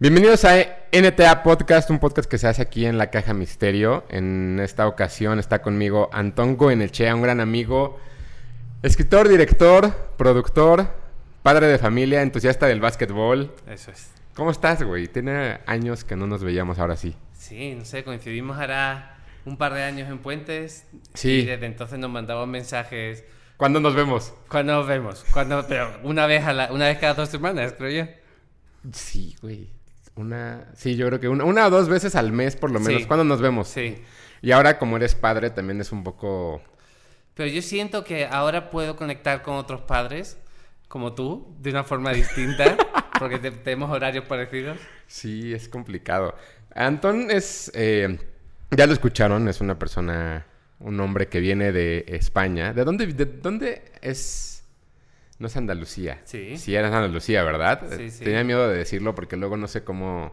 Bienvenidos a NTA Podcast, un podcast que se hace aquí en la Caja Misterio. En esta ocasión está conmigo Antón Goenechea, un gran amigo, escritor, director, productor, padre de familia, entusiasta del básquetbol. Eso es. ¿Cómo estás, güey? Tiene años que no nos veíamos ahora sí. Sí, no sé, coincidimos ahora un par de años en Puentes. Sí. Y desde entonces nos mandamos mensajes. ¿Cuándo nos vemos? ¿Cuándo nos vemos? ¿Cuándo? Pero una vez, a la, una vez cada dos semanas, creo yo. Sí, güey. Una... Sí, yo creo que una, una o dos veces al mes por lo menos. Sí. ¿Cuándo nos vemos? Sí. Y ahora como eres padre también es un poco... Pero yo siento que ahora puedo conectar con otros padres, como tú, de una forma distinta, porque te- tenemos horarios parecidos. Sí, es complicado. Antón es, eh, ya lo escucharon, es una persona, un hombre que viene de España. ¿De dónde, de dónde es? No es Andalucía. Sí. Sí, era Andalucía, ¿verdad? Sí, sí. Tenía miedo de decirlo porque luego no sé cómo...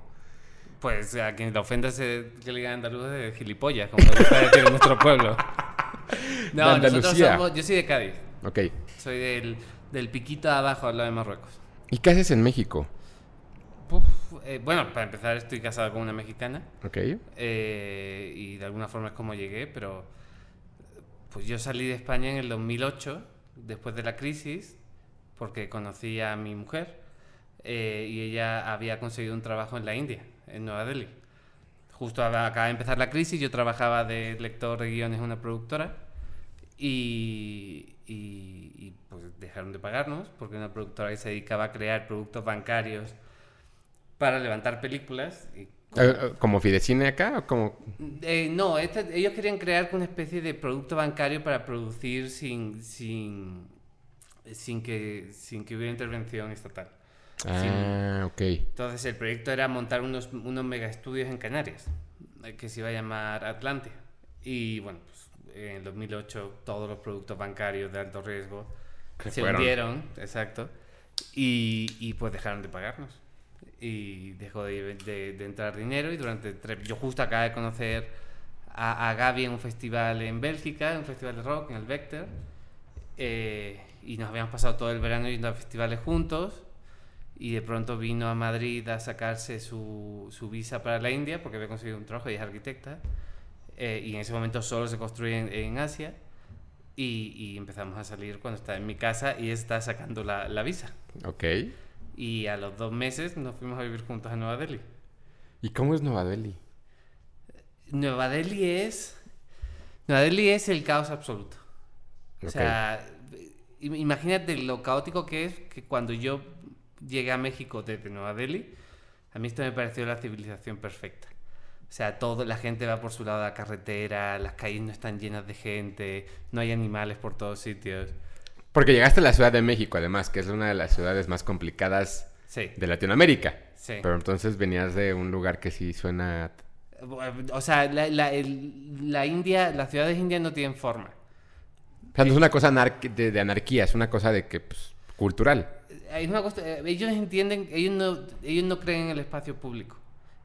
Pues a quien le ofenda se, que le digan andaluz de gilipollas, como le gusta decir en nuestro pueblo. De No, nosotros somos, yo soy de Cádiz. Ok. Soy del, del piquito de abajo al lado de Marruecos. ¿Y qué haces en México? Eh, bueno, para empezar estoy casado con una mexicana Ok. eh, y de alguna forma es como llegué, pero pues yo salí de España en el 2008, después de la crisis, porque conocí a mi mujer eh, y ella había conseguido un trabajo en la India, en Nueva Delhi. Justo aba- acaba de empezar la crisis, yo trabajaba de lector de guiones en una productora y, y- y, pues dejaron de pagarnos porque una productora que se dedicaba a crear productos bancarios para levantar películas. Y, Eh, eh, ¿Como Fidecine acá o como...? Eh, no, este- ellos querían crear una especie de producto bancario para producir sin, sin, sin, que, sin que hubiera intervención estatal. Ah, ok. Entonces el proyecto era montar unos, unos mega estudios en Canarias, eh, que se iba a llamar Atlante. Y bueno, pues, en el 2008 todos los productos bancarios de alto riesgo Se se fueron. hundieron, exacto, y, y pues dejaron de pagarnos. Y dejó de, de- de entrar dinero y durante... tre- Yo justo acabo de conocer a, a Gaby en un festival en Bélgica, un festival de rock, en el Vector, eh, y nos habíamos pasado todo el verano yendo a festivales juntos y de pronto vino a Madrid a sacarse su, su visa para la India porque había conseguido un trabajo y es arquitecta eh, y en ese momento solo se construye en, en Asia y, y empezamos a salir cuando está en mi casa y está sacando la, la visa Ok. y a los dos meses nos fuimos a vivir juntos a Nueva Delhi. ¿Y cómo es Nueva Delhi? Nueva Delhi es... Nueva Delhi es el caos absoluto. O Ok. sea, imagínate lo caótico que es que cuando yo llegué a México desde Nueva Delhi, a mí esto me pareció la civilización perfecta. O sea, todo, la gente va por su lado de la carretera, las calles no están llenas de gente, no hay animales por todos sitios. Porque llegaste a la Ciudad de México, además, que es una de las ciudades más complicadas Sí, de Latinoamérica. sí. Pero entonces venías de un lugar que sí suena... O sea, la, la- el- la India, las ciudades indias no tienen forma. O sea, no es una cosa anar- de, de anarquía, es una cosa de que, pues, cultural. Hay una cosa- eh, ellos entienden, ellos no, ellos no creen en el espacio público,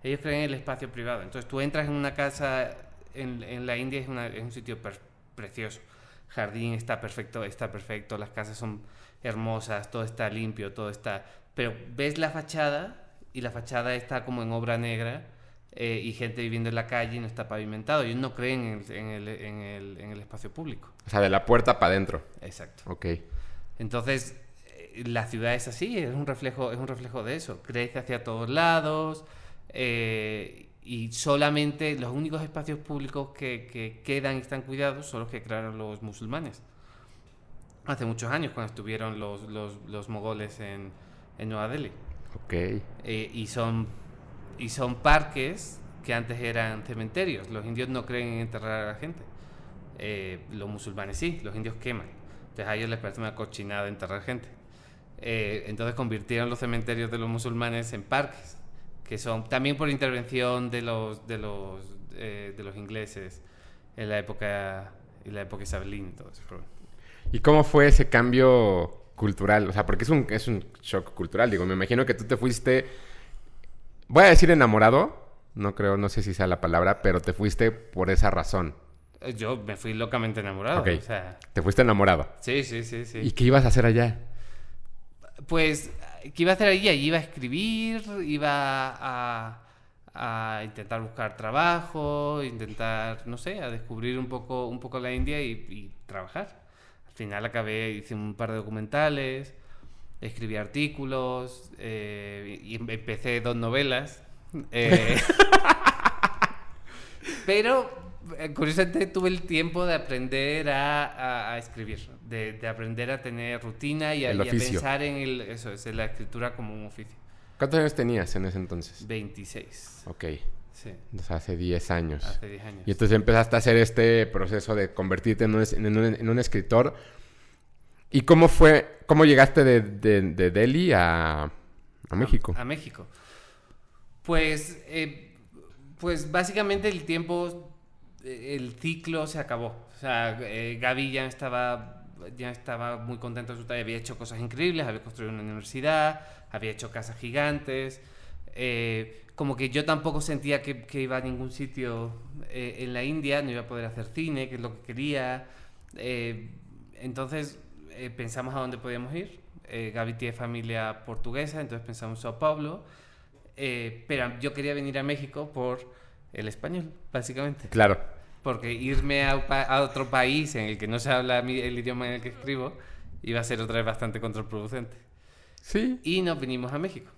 ellos creen en el espacio privado. Entonces tú entras en una casa en, en la India, es, una- es un sitio precioso. Jardín está perfecto, está perfecto, las casas son hermosas, todo está limpio, todo está... Pero ves la fachada y la fachada está como en obra negra eh, y gente viviendo en la calle y no está pavimentado. Ellos no creen en el, en el- en el- en el espacio público. O sea, de la puerta para adentro. Exacto. Ok. Entonces, eh, la ciudad es así, es un reflejo, es un reflejo de eso. Crece hacia todos lados eh, y solamente los únicos espacios públicos que, que quedan y están cuidados son los que crearon los musulmanes. Hace muchos años, cuando estuvieron los, los, los mogoles en, en Nueva Delhi. Ok. Eh, y, son, y son parques que antes eran cementerios. Los indios no creen en enterrar a la gente. Eh, los musulmanes sí, los indios queman. Entonces a ellos les parece una cochinada enterrar gente. Eh, entonces convirtieron los cementerios de los musulmanes en parques, que son también por intervención de los, de los, eh, de los ingleses en la época, en la época isabelina y todo eso. ¿Y cómo fue ese cambio cultural? O sea, porque es un, es un shock cultural. Digo, me imagino que tú te fuiste... Voy a decir enamorado. No creo, no sé si sea la palabra, pero te fuiste por esa razón. Eh, Yo me fui locamente enamorado. Ok. O sea, Te fuiste enamorado. sí, sí, sí, sí. ¿Y qué ibas a hacer allá? Pues ¿Qué iba a hacer allí? Allí iba a escribir, iba a, a intentar buscar trabajo, intentar, no sé, a descubrir un poco, un poco la India y, y trabajar. Al final acabé, hice un par de documentales, escribí artículos eh, y em- empecé dos novelas. eh, pero eh, curiosamente tuve el tiempo de aprender a, a- a escribir, de, de aprender a tener rutina y a, y pensar en el, eso, es, en la escritura como un oficio. ¿Cuántos años tenías en ese entonces? 26, Ok, sí, sea, hace 10 años. hace 10 años. Y entonces empezaste a hacer este proceso de convertirte en un, es- en un- en un escritor. ¿Y cómo fue, cómo llegaste de, de- de Delhi a, a México? A, México. Pues, eh, pues básicamente el tiempo, eh, el ciclo se acabó. O sea, eh, Gaby ya estaba, ya estaba muy contento de su tarea, había hecho cosas increíbles, había construido una universidad, había hecho casas gigantes. eh, como que yo tampoco sentía que, que iba a ningún sitio en la India, no iba a poder hacer cine, que es lo que quería. Entonces eh, pensamos a dónde podíamos ir. Eh, Gaby tiene familia portuguesa, entonces pensamos en Sao Paulo. Eh, pero yo quería venir a México por el español, básicamente. Claro. Porque irme a, a otro país en el que no se habla el idioma en el que escribo iba a ser otra vez bastante contraproducente. Sí. Y nos vinimos a México.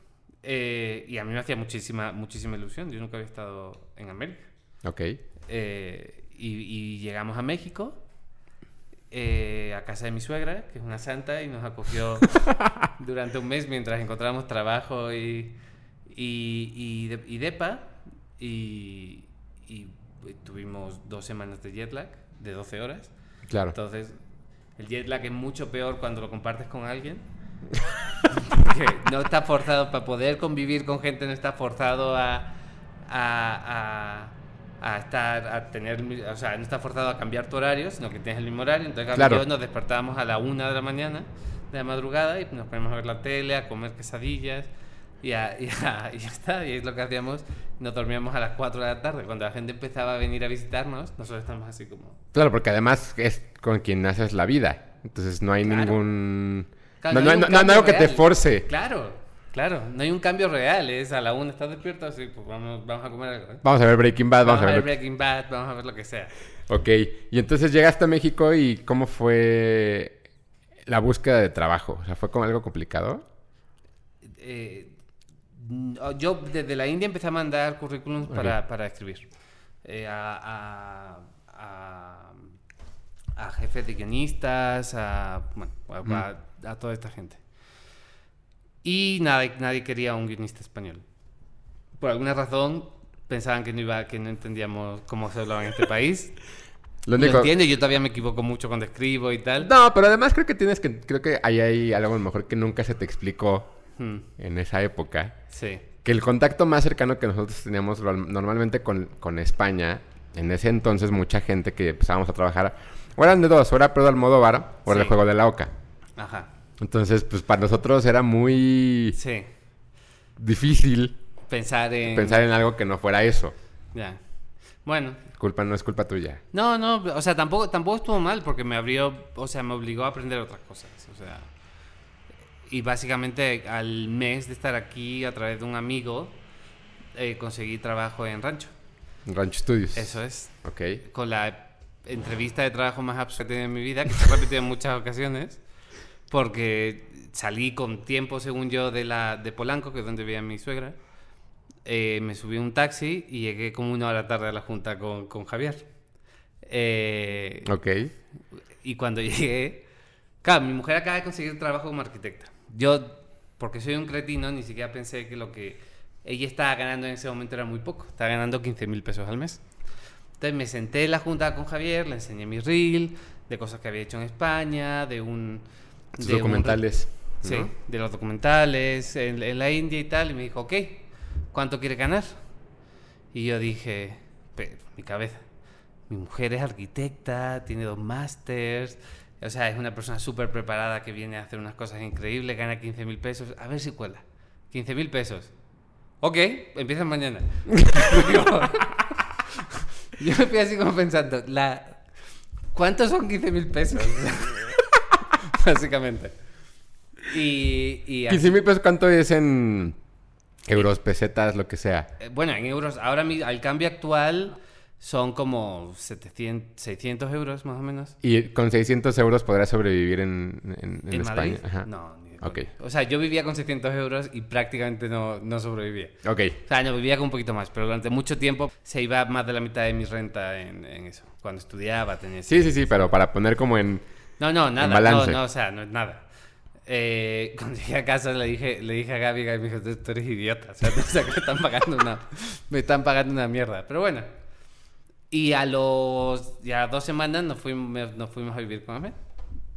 Eh, y a mí me hacía muchísima, muchísima ilusión. Yo nunca había estado en América. Ok. Eh, y, y llegamos a México, eh, a casa de mi suegra, que es una santa, y nos acogió durante un mes mientras encontrábamos trabajo y, y, y, de- y depa. Y, y tuvimos dos semanas de jet lag de 12 horas. Claro. Entonces, el jet lag es mucho peor cuando lo compartes con alguien. Porque no está forzado para poder convivir con gente, no está forzado a, a, a, a estar, a tener, o sea, no está forzado a cambiar tu horario, sino que tienes el mismo horario. Entonces, Claro. yo nos despertábamos a la una de la mañana, de la madrugada, y nos ponemos a ver la tele, a comer quesadillas. Y, a- y, a- y ya está, y es lo que hacíamos. Nos dormíamos a las 4 de la tarde. Cuando la gente empezaba a venir a visitarnos, nosotros estamos así como. Claro, porque además es con quien haces la vida. Entonces no hay Claro. ningún... Claro, no, no hay no- no- cambio algo que te force. Claro, claro. No hay un cambio real. Es a la una estás despierto, así, pues vamos, vamos a comer algo. ¿eh? Vamos a ver Breaking Bad, Vamos, vamos, a ver Breaking Bad, vamos a ver lo que sea. Ok, y entonces llegaste a México y ¿cómo fue la búsqueda de trabajo? O sea, ¿fue como algo complicado? Eh, yo desde la India empecé a mandar currículums para, para escribir. Eh, a, a, a, a jefes de guionistas, a, bueno, a toda esta gente. Y nadie, nadie quería un guionista español. Por alguna razón pensaban que no, iba, que no entendíamos cómo se hablaba en este país. Lo Lo único... entiendo, yo todavía me equivoco mucho cuando escribo y tal. No, pero además creo que tienes que... Creo que ahí hay algo mejor que nunca se te explicó Hmm, en esa época. sí. Que el contacto más cercano que nosotros teníamos normalmente con, con España, en ese entonces mucha gente que empezábamos a trabajar, o eran de dos, o era Pedro Almodóvar, o era el Sí. juego de la Oca. Ajá. Entonces, pues para nosotros era muy Sí. difícil Pensar en... pensar en algo que no fuera eso. Ya. Bueno, Culpa no es culpa tuya. no, no, o sea, tampoco, tampoco estuvo mal porque me abrió, o sea, me obligó a aprender otras cosas. O sea, y básicamente al mes de estar aquí a través de un amigo, eh, conseguí trabajo en Rancho. Rancho Studios. Eso es. Ok. Con la entrevista de trabajo más absurda que he tenido en mi vida, que se ha repetido en muchas ocasiones, porque salí con tiempo, según yo, de, la, de Polanco, que es donde vivía mi suegra. Eh, me subí a un taxi y llegué como una hora tarde a la junta con, con Javier. Eh, Ok. y cuando llegué, claro, mi mujer acaba de conseguir trabajo como arquitecta. Yo, porque soy un cretino, ni siquiera pensé que lo que ella estaba ganando en ese momento era muy poco. Estaba ganando 15 mil pesos al mes. Entonces me senté en la junta con Javier, le enseñé mi reel, de cosas que había hecho en España, de un... Tus de un- documentales. Sí, de los documentales en, en la India y tal. Y me dijo, ok, ¿cuánto quiere ganar? Y yo dije, pero mi cabeza, mi mujer es arquitecta, tiene dos másters, o sea, es una persona súper preparada que viene a hacer unas cosas increíbles, gana 15 mil pesos, a ver si cuela. 15 mil pesos. Ok, empiezan mañana. yo me fui así como pensando, la... ¿cuántos son 15 mil pesos? Básicamente. Y, y 15 mil pesos, ¿cuánto es en euros, pesetas, lo que sea? Eh, Bueno, en euros, ahora mi- al cambio actual son como 700, 600 euros más o menos. Y con 600 euros podrás sobrevivir en, en, en ¿En España. Ajá. No, ni de Ok. coña. O sea, yo vivía con 600 euros y prácticamente no, no sobrevivía. Ok. O sea, no, vivía con un poquito más, pero durante mucho tiempo se iba más de la mitad de mi renta en, en eso. Cuando estudiaba tenía... Sí, sí, sí, pero para poner como en... No, no, nada. No, balance. no, o sea, no es nada. Eh, cuando llegué a casa le dije, le dije a Gaby, Gaby me dijo, tú, eres idiota. O sea, me están pagando una, me están pagando una mierda. Pero bueno. Y a los ya dos semanas nos fuimos, nos fuimos a vivir con Ahmed.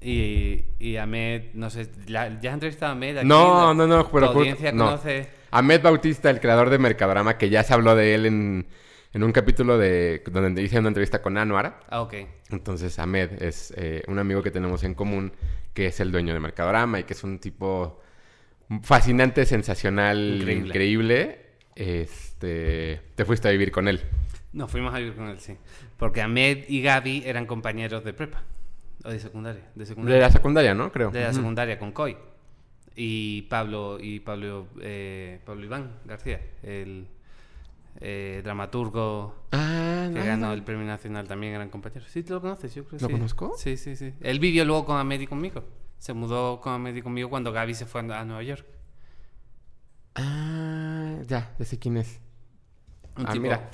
Y, y Ahmed, no sé, la- ¿ya has entrevistado a Ahmed? aquí? No, La- no, no, pero ju- audiencia no. conoce... Ahmed Bautista, el creador de Mercadorama, que ya se habló de él en, en un capítulo de donde hice una entrevista con Anuar. Ah, ok. Entonces, Ahmed es eh, un amigo que tenemos en común, que es el dueño de Mercadorama y que es un tipo fascinante, sensacional, Increíble. increíble. Este, te fuiste a vivir con él. Nos fuimos a vivir con él, sí. Porque Ahmed y Gaby eran compañeros de prepa. O de secundaria. De De secundaria. la secundaria, ¿no? Creo. de la secundaria con COI. Y Pablo, y Pablo, eh, Pablo Iván García, el eh, dramaturgo Ah, que no, ganó no. el premio nacional, también eran compañeros. ¿Sí te lo conoces? Yo creo que ¿Lo sí. conozco? Sí, sí, sí. Él vivió luego con y conmigo. Se mudó con y conmigo cuando Gaby se fue a Nueva York. Ah, ya, ya sé quién es. Un Ah, tipo, mira.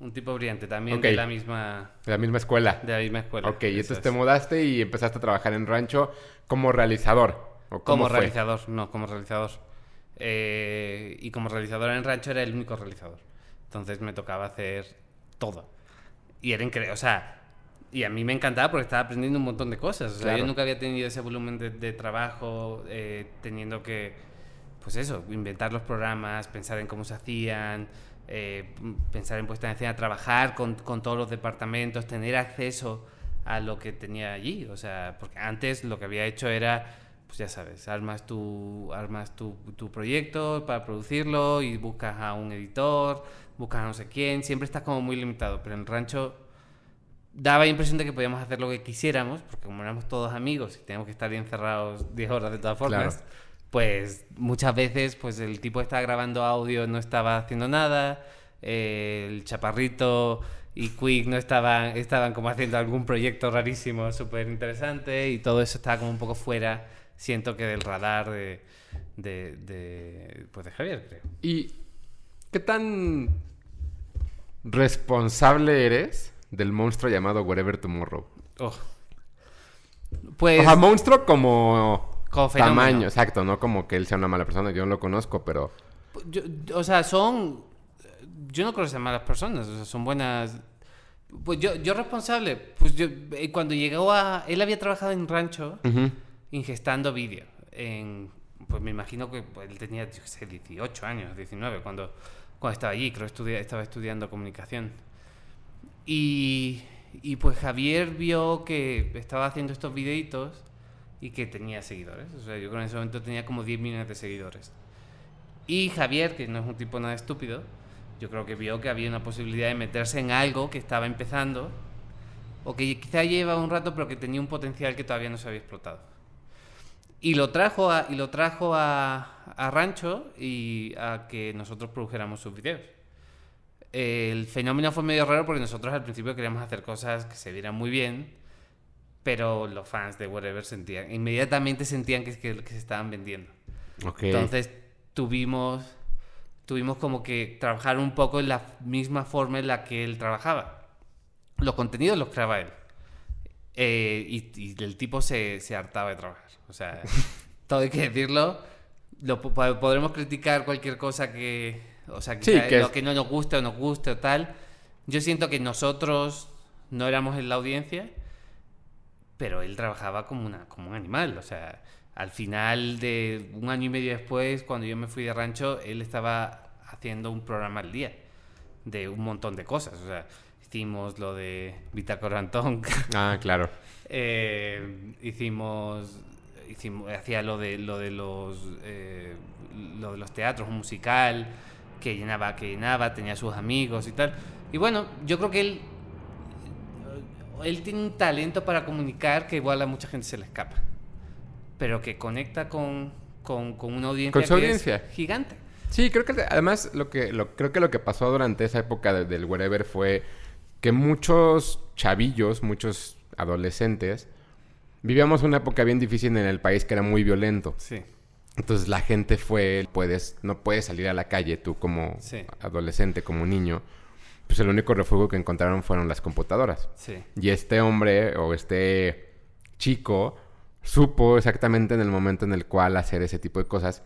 Un tipo brillante, también de la misma De la misma escuela. de la misma escuela. Ok, y entonces es. te mudaste y empezaste a trabajar en Rancho como realizador. ¿o cómo Como fue? realizador, no, como realizador. Eh, y como realizador en Rancho era el único realizador. Entonces me tocaba hacer todo. Y era increíble, o sea, y a mí me encantaba porque estaba aprendiendo un montón de cosas. O sea, Claro. yo nunca había tenido ese volumen de, de trabajo, eh, teniendo que, pues eso, inventar los programas, pensar en cómo se hacían, eh, pensar en puesta en escena, trabajar con, con todos los departamentos, tener acceso a lo que tenía allí. O sea, porque antes lo que había hecho era, pues ya sabes, armas tu, armas tu, tu proyecto para producirlo y buscas a un editor, buscas a no sé quién, siempre estás como muy limitado, pero en el rancho daba la impresión de que podíamos hacer lo que quisiéramos, porque como éramos todos amigos y teníamos que estar encerrados 10 horas de todas formas, Claro. pues muchas veces pues el tipo estaba grabando audio, no estaba haciendo nada, eh, el chaparrito y Quick no estaban, estaban como haciendo algún proyecto rarísimo, súper interesante, y todo eso estaba como un poco fuera, siento que del radar de, de, de, pues de Javier, creo. ¿Y qué tan responsable eres del monstruo llamado Wherever Tomorrow? Oh. Pues... o sea, monstruo como, Como tamaño, exacto, no como que él sea una mala persona, yo no lo conozco, pero Yo- o sea, son. Yo no creo que sean malas personas, o sea, son buenas. Pues yo, yo responsable, pues yo, eh, cuando llegó a. Él había trabajado en rancho Ujú. Ingestando vídeo. En, pues me imagino que pues, él tenía, yo sé, 18 años, 19, cuando, cuando estaba allí, creo que estudia- estaba estudiando comunicación. Y, y pues Javier vio que estaba haciendo estos videitos y que tenía seguidores. O sea, yo creo que en ese momento tenía como 10 millones de seguidores. Y Javier, que no es un tipo nada estúpido, yo creo que vio que había una posibilidad de meterse en algo que estaba empezando o que quizá lleva un rato pero que tenía un potencial que todavía no se había explotado. Y lo trajo a, y lo trajo a, a Rancho y a que nosotros produjéramos sus videos. El fenómeno fue medio raro porque nosotros al principio queríamos hacer cosas que se vieran muy bien, pero los fans de Whatever sentían, inmediatamente sentían que, que, que se estaban vendiendo. Ok. Entonces tuvimos, tuvimos como que trabajar un poco en la misma forma en la que él trabajaba. Los contenidos los creaba él. Eh, y, y el tipo se, se hartaba de trabajar. O sea, todo hay que decirlo. Lo, po- po- podremos criticar cualquier cosa que, o sea, que, Sí, sea que lo es- que no nos guste o nos guste o tal. Yo siento que nosotros no éramos en la audiencia, pero él trabajaba como, una, como un animal. O sea, al final de un año y medio después, cuando yo me fui de rancho, él estaba haciendo un programa al día de un montón de cosas. O sea, hicimos lo de Bitácora Antón, Ah, claro. eh, hicimos, hicimos, hacía lo de, lo de los, eh, lo de los teatros, un musical que llenaba, que llenaba, tenía sus amigos y tal. Y bueno, yo creo que él, él tiene un talento para comunicar que igual a mucha gente se le escapa. pero que conecta con, con, con una audiencia, Con su que es audiencia. gigante. Sí, creo que además lo que lo, creo que lo que pasó durante esa época de- del wherever fue que muchos chavillos, muchos adolescentes vivíamos una época bien difícil en el país que era muy violento. Sí, Entonces la gente fue, puedes, no puedes salir a la calle tú como Sí. adolescente, como niño. Pues el único refugio que encontraron fueron las computadoras. sí. Y este hombre o este chico supo exactamente en el momento en el cual hacer ese tipo de cosas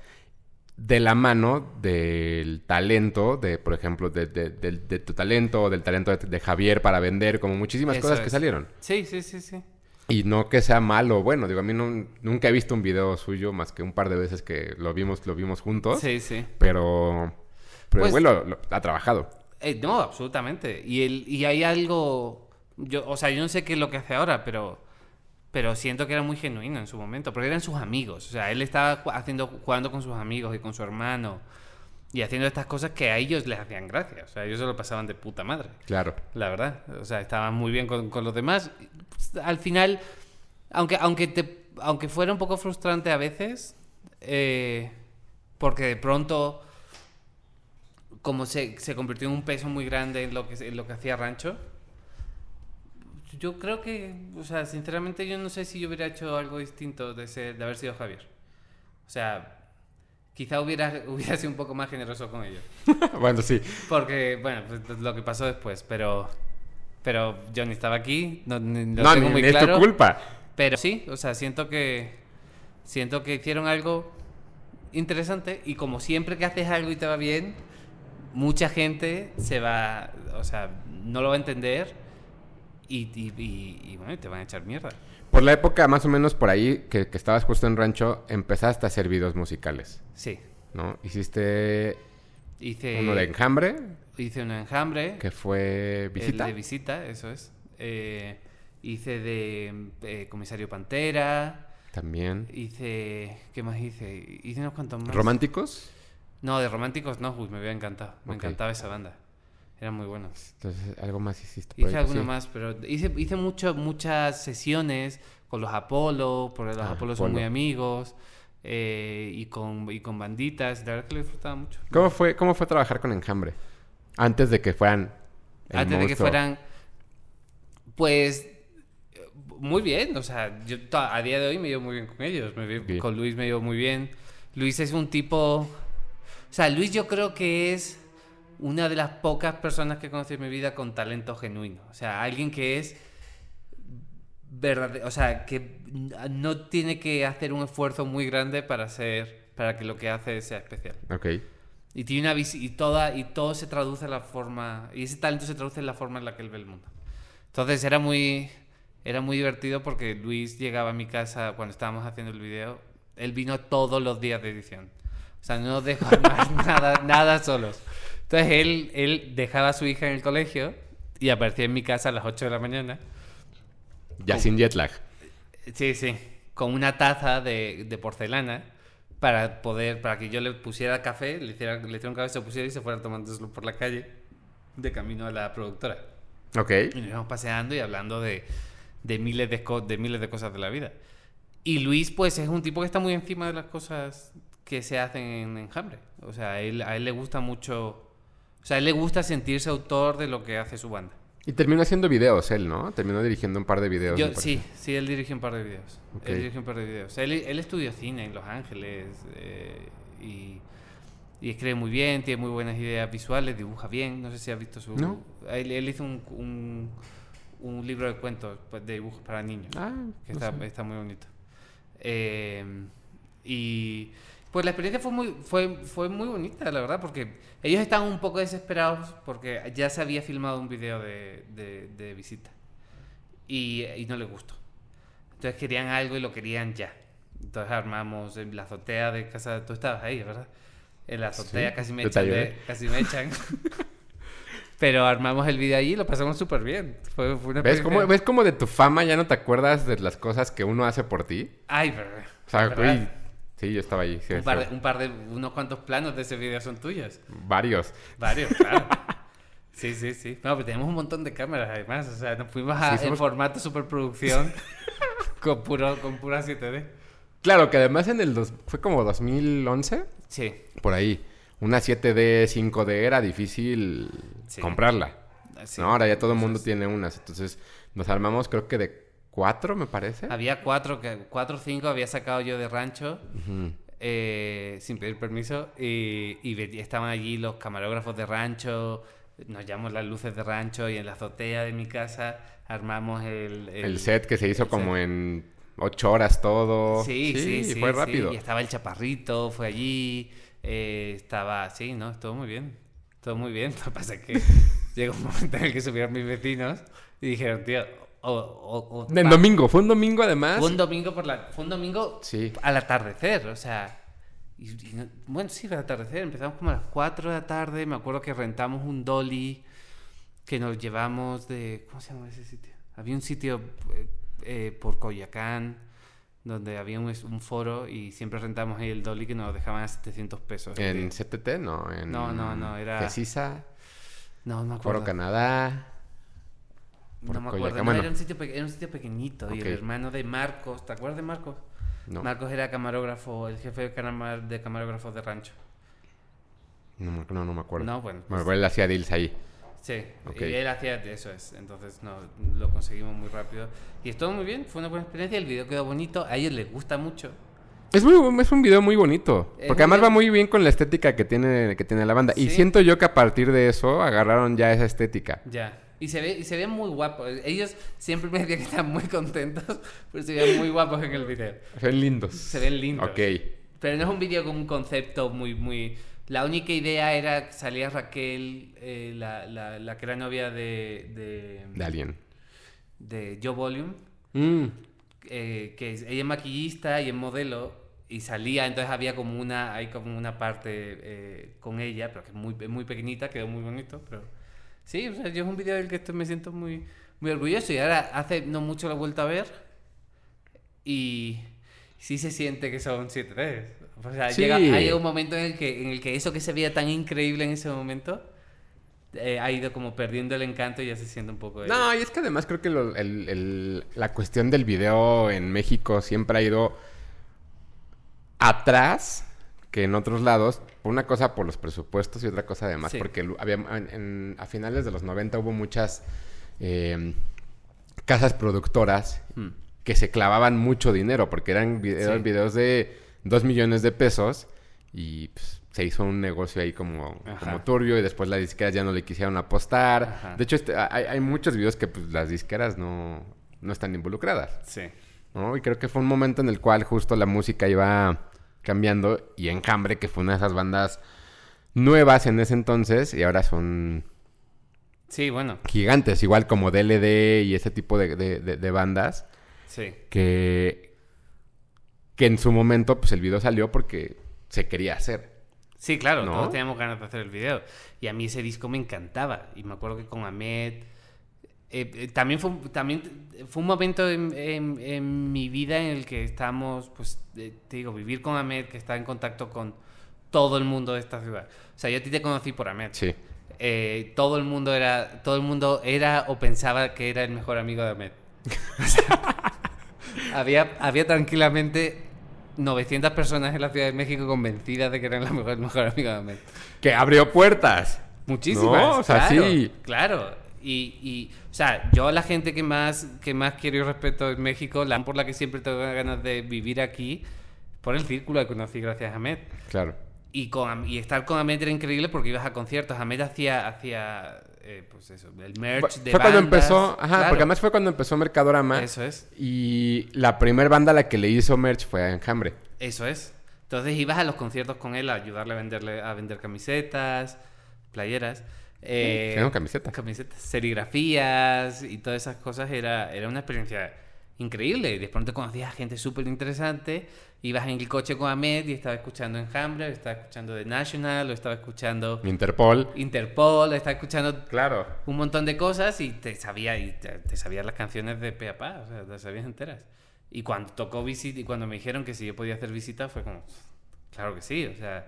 de la mano del talento, de por ejemplo, de, de- tu talento o del talento de, Javier para vender, como muchísimas Eso cosas que salieron. Sí, sí, sí, sí. Y no que sea malo o bueno, digo, a mí no- nunca he visto un video suyo más que un par de veces que lo vimos, lo vimos juntos, Sí, sí. pero, pero Pues- lo- lo- ha trabajado. Eh, no, absolutamente. Y, el, y hay algo. Yo, o sea, yo no sé qué es lo que hace ahora, pero. Pero siento que era muy genuino en su momento. Porque eran sus amigos. O sea, él estaba haciendo, jugando con sus amigos y con su hermano. Y haciendo estas cosas que a ellos les hacían gracia. O sea, ellos se lo pasaban de puta madre. Claro. La verdad. O sea, estaban muy bien con, con los demás. Al final, aunque, aunque, te, aunque fuera un poco frustrante a veces, eh, porque de pronto, como se, se convirtió en un peso muy grande en lo que, en lo que hacía Rancho, yo creo que, o sea, sinceramente yo no sé si yo hubiera hecho algo distinto de, ser, de haber sido Javier. O sea, quizá hubiera, hubiera sido un poco más generoso con ellos. bueno, sí. Porque, bueno, pues lo que pasó después, pero. Pero yo ni estaba aquí, no, ni- lo no, tengo ni, muy ni es tu culpa. Pero sí, o sea, siento que. Siento que hicieron algo interesante y como siempre que haces algo y te va bien, mucha gente se va. O sea, no lo va a entender y, y, y- y, bueno, te van a echar mierda. Por la época, más o menos por ahí, que, que estabas justo en rancho, empezaste a hacer videos musicales, Sí. ¿no? Hiciste Hice, uno de enjambre, hice un enjambre. que fue visita. El de visita, eso es. Eh, hice de eh, Comisario Pantera. También. Hice. ¿Qué más hice? Hice unos cuantos más. ¿Románticos? No, de románticos no, uy, me había encantado. Me encantaba esa banda. Eran muy buenos. Entonces, algo más hiciste. Hice ahí, alguna sí. más, pero hice, hice mucho, muchas sesiones con los Apolo, porque los Ah, Apolo son muy amigos. eh, y, con, y con banditas. La verdad que lo disfrutaba mucho. ¿Cómo fue, ¿Cómo fue trabajar con enjambre? Antes de que fueran. el Antes de que monstruo. fueran. Pues. Muy bien, o sea, yo a día de hoy me llevo muy bien con ellos. me. Con Luis me llevo muy bien. Luis es un tipo. O sea, Luis yo creo que es una de las pocas personas que he conocido en mi vida con talento genuino. O sea, alguien que es. verdad O sea, que no tiene que hacer un esfuerzo muy grande para ser. para que lo que hace sea especial. Ok. Y tiene una y toda y todo se traduce en la forma y ese talento se traduce en la forma en la que él ve el mundo. Entonces era muy era muy divertido porque Luis llegaba a mi casa cuando estábamos haciendo el video, él vino todos los días de edición. O sea, no dejó nada nada solos. Entonces él él dejaba a su hija en el colegio y aparecía en mi casa a las 8 de la mañana. Ya sin jet lag. Sí, sí, con una taza de, de porcelana para poder, para que yo le pusiera café, le hiciera, le hiciera un café, se lo pusiera y se fuera tomándoselo por la calle de camino a la productora. Ok. Y nos íbamos paseando y hablando de, de miles de, de miles de cosas de la vida. Y Luis, pues, es un tipo que está muy encima de las cosas que se hacen en Enjambre. O sea, a él, a él le gusta mucho... O sea, a él le gusta sentirse autor de lo que hace su banda. Y terminó haciendo videos él, ¿no? Terminó dirigiendo un par de videos. Yo, sí, sí, él dirige un par de videos. Ok. Él dirige un par de videos. Él, él estudió cine en Los Ángeles eh, y, y escribe muy bien, tiene muy buenas ideas visuales, dibuja bien. No sé si has visto su. No. Él, él hizo un, un, un libro de cuentos pues, de dibujos para niños Ah, que no está, sé. está muy bonito. Eh, y pues la experiencia fue muy, fue, fue muy bonita, la verdad, porque ellos estaban un poco desesperados porque ya se había filmado un video de, de- de visita y, y no les gustó. Entonces querían algo y lo querían ya. Entonces armamos en la azotea de casa. Tú estabas ahí, ¿verdad? En la azotea Sí, casi, me echan de- casi me echan. Pero armamos el video allí y lo pasamos súper bien. Fue, fue una ¿Ves cómo, ¿Ves cómo de tu fama ya no te acuerdas de las cosas que uno hace por ti? Ay, pero... O sea, ¿verdad? güey, sí, yo estaba ahí. sí, un, par de, un par de, unos cuantos planos de ese video son tuyos. Varios. Varios, claro. Sí, sí, sí. No, pero tenemos un montón de cámaras además. O sea, nos fuimos a, Sí, somos- en formato superproducción con, puro, con pura 7D. Claro, que además en el... Dos, fue como 2011, Sí. por ahí. Una 7D, 5D era difícil Sí. comprarla. sí. ¿no? Ahora ya todo el mundo tiene unas. Entonces nos armamos creo que de cuatro, me parece. Había cuatro, que, cuatro o cinco había sacado yo de rancho. Ujú. eh, sin pedir permiso y, y estaban allí los camarógrafos de rancho, nos llamamos las luces de rancho y en la azotea de mi casa armamos el, El, set que se hizo el como set. en ocho horas todo. Sí, sí, sí. fue sí, rápido. Y estaba el chaparrito, fue allí, eh, estaba, sí, no, estuvo muy bien, todo muy bien. Lo que pasa es que llegó un momento en el que subieron mis vecinos y dijeron, tío, o... o, o En domingo, fue un domingo además. Fue un domingo por la, fue un domingo Sí. al atardecer, o sea. y- y no- bueno, sí, al atardecer. Empezamos como a las 4 de la tarde. Me acuerdo que rentamos un dolly que nos llevamos de. ¿Cómo se llama ese sitio? Había un sitio eh, eh, por Coyacán donde había un, foro y siempre rentamos ahí el dolly que nos dejaban a 700 pesos. En. CTT, no. En No, no, no, era- No, no me Foro acuerdo. No me acuerdo. No, era, un sitio era un sitio pequeñito y el hermano de Marcos. ¿Te acuerdas de Marcos? No, Marcos era camarógrafo, el jefe de, camar- de camarógrafos de rancho. no, no, no me acuerdo. No, bueno. Bueno, pues, él hacía deals ahí. sí, ok. y él hacía eso es. Entonces no, lo conseguimos muy rápido. Y estuvo muy bien, fue una buena experiencia. El video quedó bonito, a ellos les gusta mucho. Es, muy, es un video muy bonito. Es Porque muy además va muy bien con la estética que tiene, que tiene la banda. Y siento yo que a partir de eso agarraron ya esa estética. Ya. Y se ve, y se ven muy guapos. Ellos siempre me decían que están muy contentos, pero se ven muy guapos en el video. Se ven lindos. Se ven lindos. Ok. Pero no es un vídeo con un concepto muy, muy... La única idea era que salía Raquel, eh, la, la, la que era novia de, de, De alguien. de Joe Volume, Mm. eh, que es- ella es maquillista y es modelo, y salía, entonces había como una, hay como una parte eh, con ella, pero que es muy, es muy pequeñita, quedó muy bonito, pero... Sí, o sea, yo es un vídeo del que estoy- me siento muy, muy orgulloso y ahora hace no mucho lo he vuelto a ver y sí se siente que son 7 O sea, Sí. llega, hay un momento en el, que, en el que eso que se veía tan increíble en ese momento eh, ha ido como perdiendo el encanto y ya se siente un poco... de- No, y es que además creo que lo- el- el- la cuestión del video en México siempre ha ido atrás que en otros lados. Una cosa por los presupuestos y otra cosa además Sí. porque había, en- en- a finales de los 90 hubo muchas eh, casas productoras Hmm. que se clavaban mucho dinero porque eran, vi- eran Sí. videos de 2 millones de pesos y pues, se hizo un negocio ahí como, turbio y después las disqueras ya no le quisieron apostar. Ajá. De hecho, este, hay, hay muchos videos que pues, las disqueras no, no están involucradas. Sí. ¿no? Y creo que fue un momento en el cual justo la música iba cambiando y Enjambre, que fue una de esas bandas nuevas en ese entonces y ahora son Sí, bueno, gigantes, igual como DLD y ese tipo de, de- de- de bandas sí. que, que en su momento pues el video salió porque se quería hacer. Sí, claro, ¿No? todos teníamos ganas de hacer el video. Y a mí ese disco me encantaba. Y me acuerdo que con Ahmed. Eh, eh, también, fue, un- también fue un momento en, en- en mi vida en el que estábamos, pues, eh, te digo, vivir con Ahmed, que está en contacto con todo el mundo de esta ciudad. O sea, yo a ti te conocí por Ahmed. Sí. Eh, todo el mundo era, todo el mundo era o pensaba que era el mejor amigo de Ahmed. O sea, había, había tranquilamente 900 personas en la Ciudad de México convencidas de que eran la mejor, el mejor amigo de Ahmed. Que abrió puertas. Muchísimas. No, o sea, claro, sí. Claro. Y, y, o sea, yo la gente que más, que más quiero y respeto en México, la por la que siempre tengo ganas de vivir aquí, por el círculo que conocí gracias a Ahmed. Claro. Y, con, y estar con Ahmed era increíble porque ibas a conciertos. Ahmed hacía, hacía eh, pues eso, el merch Fue, de fue cuando bandas. empezó, ajá, Claro, porque además fue cuando empezó Mercadorama Eso es, y la primer banda a la que le hizo merch fue a Enjambre. eso es. Entonces ibas a los conciertos con él a ayudarle a, venderle, a vender camisetas, playeras. Eh, Tengo camisetas. camisetas, serigrafías y todas esas cosas era, era una experiencia increíble. Y de pronto conocías a gente súper interesante, ibas en el coche con Ahmed y estaba escuchando Enjambre, estaba escuchando The National, o estaba escuchando Interpol. Interpol, estaba escuchando Claro. un montón de cosas y te sabía y te, te sabías las canciones de pe a pa, o sea, te sabías enteras. Y cuando tocó visita y cuando me dijeron que si yo podía hacer visita fue como, claro que sí, o sea,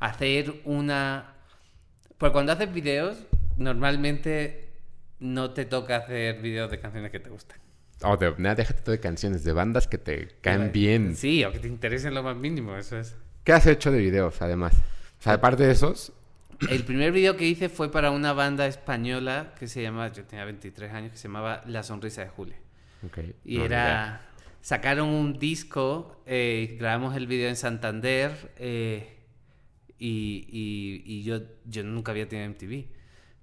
hacer una... Pues cuando haces videos, normalmente no te toca hacer videos de canciones que te gustan. Oh, de, nada, déjate todo de canciones, de bandas que te caen bien. Sí, o que te interesen lo más mínimo, eso es. ¿Qué has hecho de videos, además? O sea, aparte de esos, El primer video que hice fue para una banda española que se llama, yo tenía 23 años, que se llamaba La Sonrisa de Julio. Ok, Y no, era. Sacaron un disco, eh, grabamos el video en Santander. eh, y y- y yo, yo nunca había tenido MTV.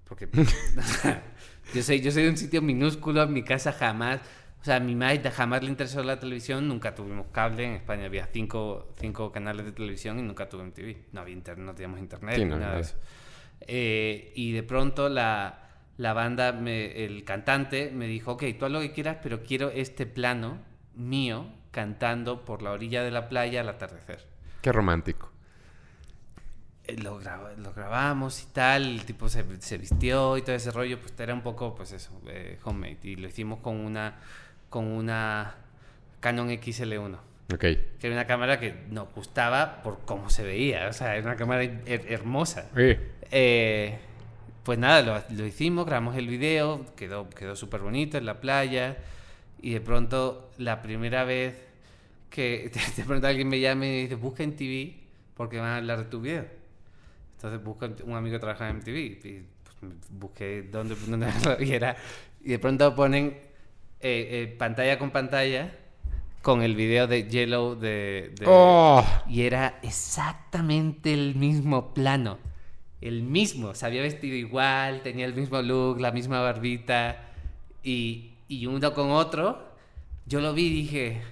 Porque. yo, soy, yo soy de un sitio minúsculo, en mi casa jamás. O sea, a mi madre jamás le interesó la televisión, nunca tuvimos cable. En España había cinco, cinco canales de televisión y nunca tuve MTV. No había internet, no teníamos internet, Sí, no, nada nada. de eso. Eh, y de pronto la, la banda, me- el cantante me dijo, ok, tú haz lo que quieras, pero quiero este plano mío cantando por la orilla de la playa al atardecer. Qué romántico. Eh, Lo, graba- lo grabamos y tal, el tipo se, se vistió y todo ese rollo, pues era un poco, pues eso, eh, homemade. Y lo hicimos con una, con una Canon XL1. Ok. Que era una cámara que nos gustaba por cómo se veía, o sea, era una cámara her- hermosa. Eh, pues nada, lo, lo hicimos, grabamos el video, quedó, quedó súper bonito en la playa. Y de pronto, la primera vez que de pronto alguien me llama y me dice, busca en TV porque van a hablar de tu video. Entonces busca un amigo que trabaja en MTV y pues, busqué dónde, dónde y era. Y de pronto ponen eh, eh, pantalla con pantalla con el video de Yellow de... de- ¡Oh! y era exactamente el mismo plano. El mismo. Se había vestido igual, tenía el mismo look, la misma barbita. Y, y uno con otro, yo lo vi y dije,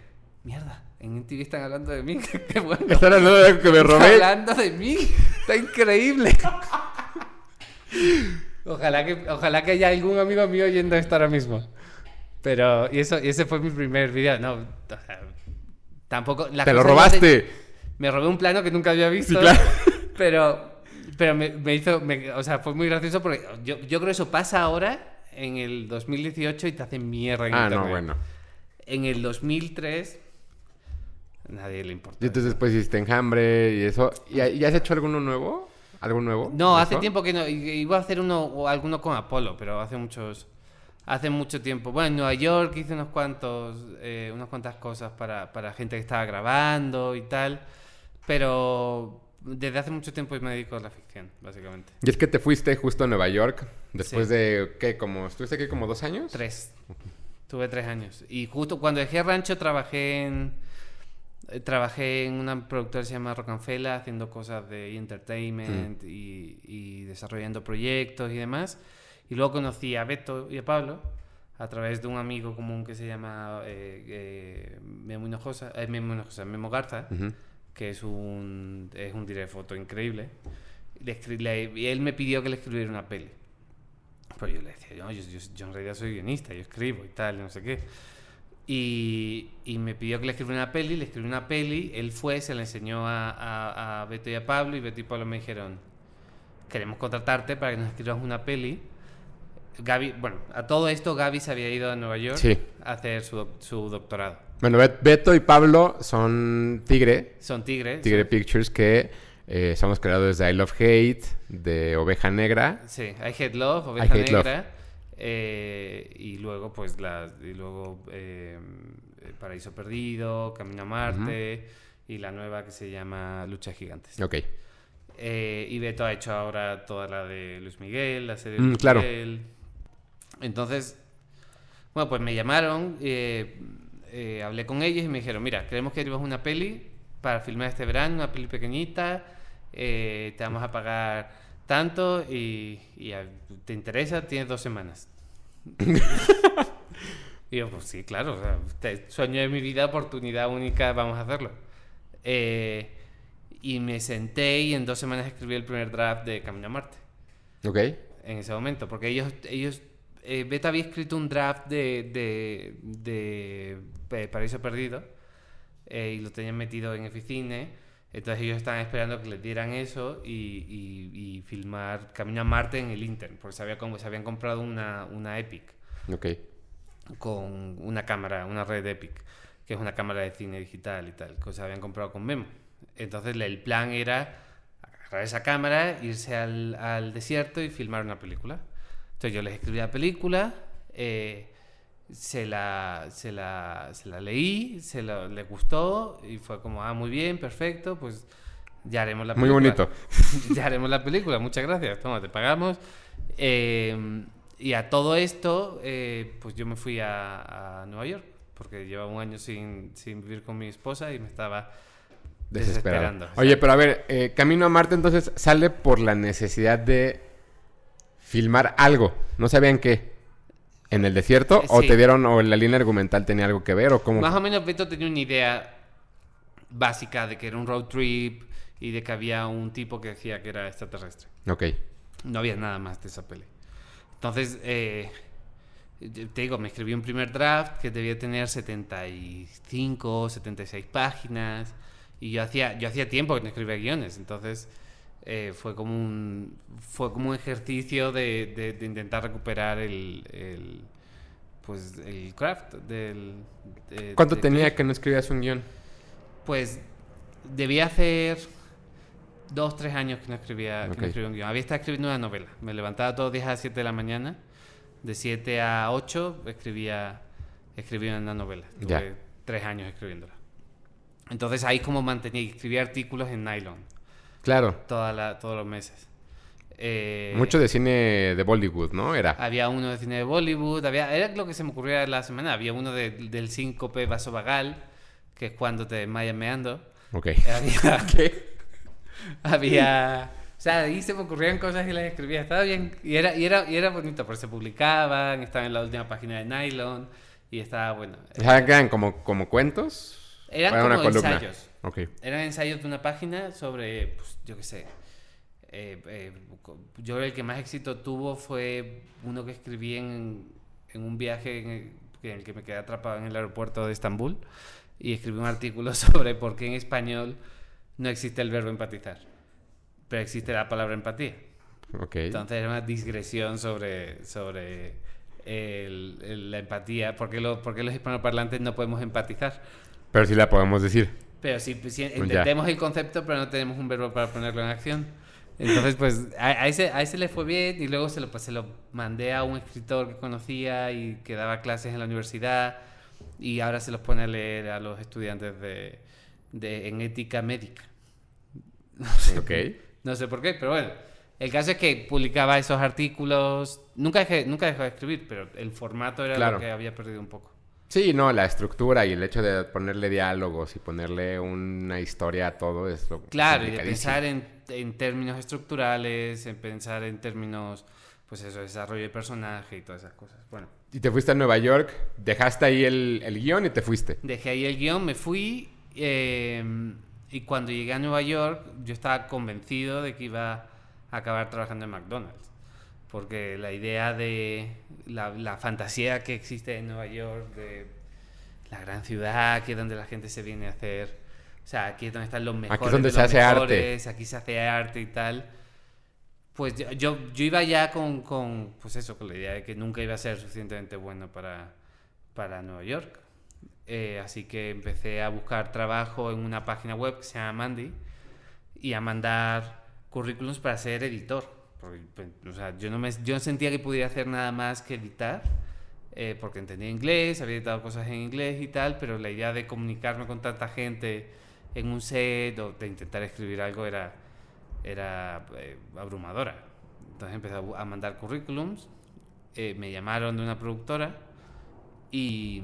mierda, en MTV están hablando de mí. Qué bueno. Están hablando de que me Están robé. hablando de mí. Está increíble. Ojalá que, ojalá que haya algún amigo mío oyendo esto ahora mismo. Pero, y eso, y ese fue mi primer video. No, o sea, tampoco. la Te lo robaste. me robé un plano que nunca había visto. Sí, claro. Pero, pero me, me hizo. me- o sea, fue muy gracioso porque yo, yo creo que eso pasa ahora en el 2018 y te hacen mierda en Ah, internet. no, bueno. En el 2003. Nadie le importa. Y entonces después hiciste enjambre y eso. ¿Y, y has hecho alguno nuevo? ¿Algo nuevo? No, ¿De hace eso? tiempo que no. Iba a hacer uno o alguno con Apolo, pero hace muchos. Hace mucho tiempo. Bueno, en Nueva York hice unos cuantos, eh, unas cuantas cosas para, para gente que estaba grabando y tal. Pero desde hace mucho tiempo me dedico a la ficción, básicamente. Y es que te fuiste justo a Nueva York después Sí. de, ¿qué? Como, ¿Estuviste aquí como dos años? Tres. Tuve tres años. Y justo cuando dejé Rancho trabajé en... Trabajé en una productora que se llama Rocanfela haciendo cosas de entertainment y, y desarrollando proyectos y demás. Y luego conocí a Beto y a Pablo a través de un amigo común que se llama eh, eh, Memo Hinojosa, eh, Memo Hinojosa, Memo Garza, Ujú. que es un, es un director foto increíble. Le le- y él me pidió que le escribiera una peli. Pues yo le decía, no, yo, yo, yo en realidad soy guionista, yo escribo y tal, no sé qué. Y, y me pidió que le escribiera una peli, le escribí una peli, él fue, se la enseñó a, a, a Beto y a Pablo, y Beto y Pablo me dijeron, queremos contratarte para que nos escribas una peli. Gaby, bueno, a todo esto Gaby se había ido a Nueva York Sí. a hacer su, su doctorado. Bueno, Bet- Beto y Pablo son Tigre, Son tigres. Tigre Pictures, que eh, son los creadores de I Love Hate, de Oveja Negra. Sí, I Hate Love, Oveja Hate Love. Eh, y luego, pues, las, y luego eh, Paraíso Perdido, Camino a Marte y la nueva que se llama Lucha Gigantes. Ok. Eh, y Beto ha hecho ahora toda la de Luis Miguel, la serie de Mm, Luis claro. Miguel. Entonces, bueno, pues me llamaron, eh, hablé con ellos y me dijeron, mira, queremos que escribas una peli para filmar este verano, una peli pequeñita, te vamos a pagar tanto y, y a- te interesa, tienes dos semanas. y yo, pues sí, claro, o sea, te- sueño de mi vida, oportunidad única, vamos a hacerlo. Eh, y me senté y en dos semanas escribí el primer draft de Camino a Marte Ok. en ese momento, porque ellos, ellos eh, Beta había escrito un draft de, de, de, Paraíso Perdido eh, y lo tenían metido en Eficine, entonces ellos estaban esperando que les dieran eso y, y- y filmar Camino a Marte en el Inter, porque se, había, se habían comprado una, una Epic Ok. con una cámara, una red Epic, que es una cámara de cine digital y tal, que se habían comprado con Memo. Entonces el plan era agarrar esa cámara, irse al, al desierto y filmar una película. Entonces yo les escribí la película, eh, se la, se la, se la leí, se la, le gustó y fue como, ah, muy bien, perfecto, pues ya haremos la Muy película. bonito. ya haremos la película, muchas gracias, toma, te pagamos. Eh, y a todo esto, eh, pues yo me fui a, a Nueva York, porque llevaba un año sin, sin vivir con mi esposa y me estaba Desesperado. desesperando. Oye, pero a ver, eh, Camino a Marte entonces sale por la necesidad de filmar algo. ¿No sabían qué? ¿En el desierto? ¿O sí. te dieron, o la línea argumental tenía algo que ver? ¿O cómo? Más o menos Beto tenía una idea básica de que era un road trip y de que había un tipo que decía que era extraterrestre. Ok. No había nada más de esa peli. Entonces, eh, te digo, me escribí un primer draft que debía tener 75, 76 páginas. Y yo hacía, yo hacía tiempo que no escribía guiones. Entonces, eh, fue, como un, fue como un ejercicio de, de- de intentar recuperar el, el, pues, el craft del... de- ¿Cuánto tenía que no escribías un guion? pues debía hacer dos, tres años que no escribía, que Ok. no escribía un guion. Había estado escribiendo una novela. Me levantaba todos los días a las 7 de la mañana. De 7 a 8 escribía, escribía una novela. Tuve Ya. tres años escribiéndola. Entonces ahí como mantenía, escribía artículos en nylon Claro. toda la- todos los meses. Eh, Mucho de cine de Bollywood, ¿no? Era. Había uno de cine de Bollywood, había, era lo que se me ocurría la semana. Había uno de- del síncope vasovagal, que es cuando te desmayas meando. Ok. Había, ¿Qué? había o sea ahí se me ocurrían cosas y las escribía estaba bien y era y era y era bonito porque se publicaban estaban en la última página de Nylon y estaba bueno eran como, como cuentos. Eran ¿O era como ensayos. Ok. eran ensayos de una página sobre pues, yo qué sé eh, eh, yo creo que el que más éxito tuvo fue uno que escribí en, en un viaje en el, en el que me quedé atrapado en el aeropuerto de Estambul y escribí un artículo sobre por qué en español no existe el verbo empatizar, pero existe la palabra empatía. Ok. Entonces era una digresión sobre, sobre el- el- la empatía, por qué, lo- por qué los hispanoparlantes no podemos empatizar. Pero sí la podemos decir. Pero sí, pues, ya. entendemos el concepto, pero no tenemos un verbo para ponerlo en acción. Entonces, pues a, a ese, a ese le fue bien y luego se lo, pues, se lo mandé a un escritor que conocía y que daba clases en la universidad y ahora se los pone a leer a los estudiantes de, de- en ética médica. Ok. No sé por qué, pero bueno. El caso es que publicaba esos artículos. Nunca dejé, nunca dejó de escribir, pero el formato era Claro. lo que había perdido un poco. Sí, no, la estructura y el hecho de ponerle diálogos y ponerle una historia a todo es lo Claro, y de pensar en, en términos estructurales, en pensar en términos, pues eso, desarrollo de personaje y todas esas cosas. Bueno, Y te fuiste a Nueva York, dejaste ahí el, el guion y te fuiste. dejé ahí el guion, me fui eh, y cuando llegué a Nueva York yo estaba convencido de que iba a acabar trabajando en McDonald's. Porque la idea de la, la fantasía que existe en Nueva York, de la gran ciudad, aquí es donde la gente se viene a hacer, o sea, aquí es donde están los mejores. donde de se los hace arte. mejores, Aquí se hace arte y tal. Pues yo, yo, yo iba ya con, con, pues eso, con la idea de que nunca iba a ser suficientemente bueno para, para Nueva York. Eh, así que empecé a buscar trabajo en una página web que se llama Mandy y a mandar currículums para ser editor. Pues, o sea, yo no, me, yo sentía que pudiera hacer nada más que editar, eh, porque entendía inglés, había editado cosas en inglés y tal, pero la idea de comunicarme con tanta gente en un set o de intentar escribir algo era, era eh, abrumadora. Entonces empecé a mandar currículums, eh, me llamaron de una productora y,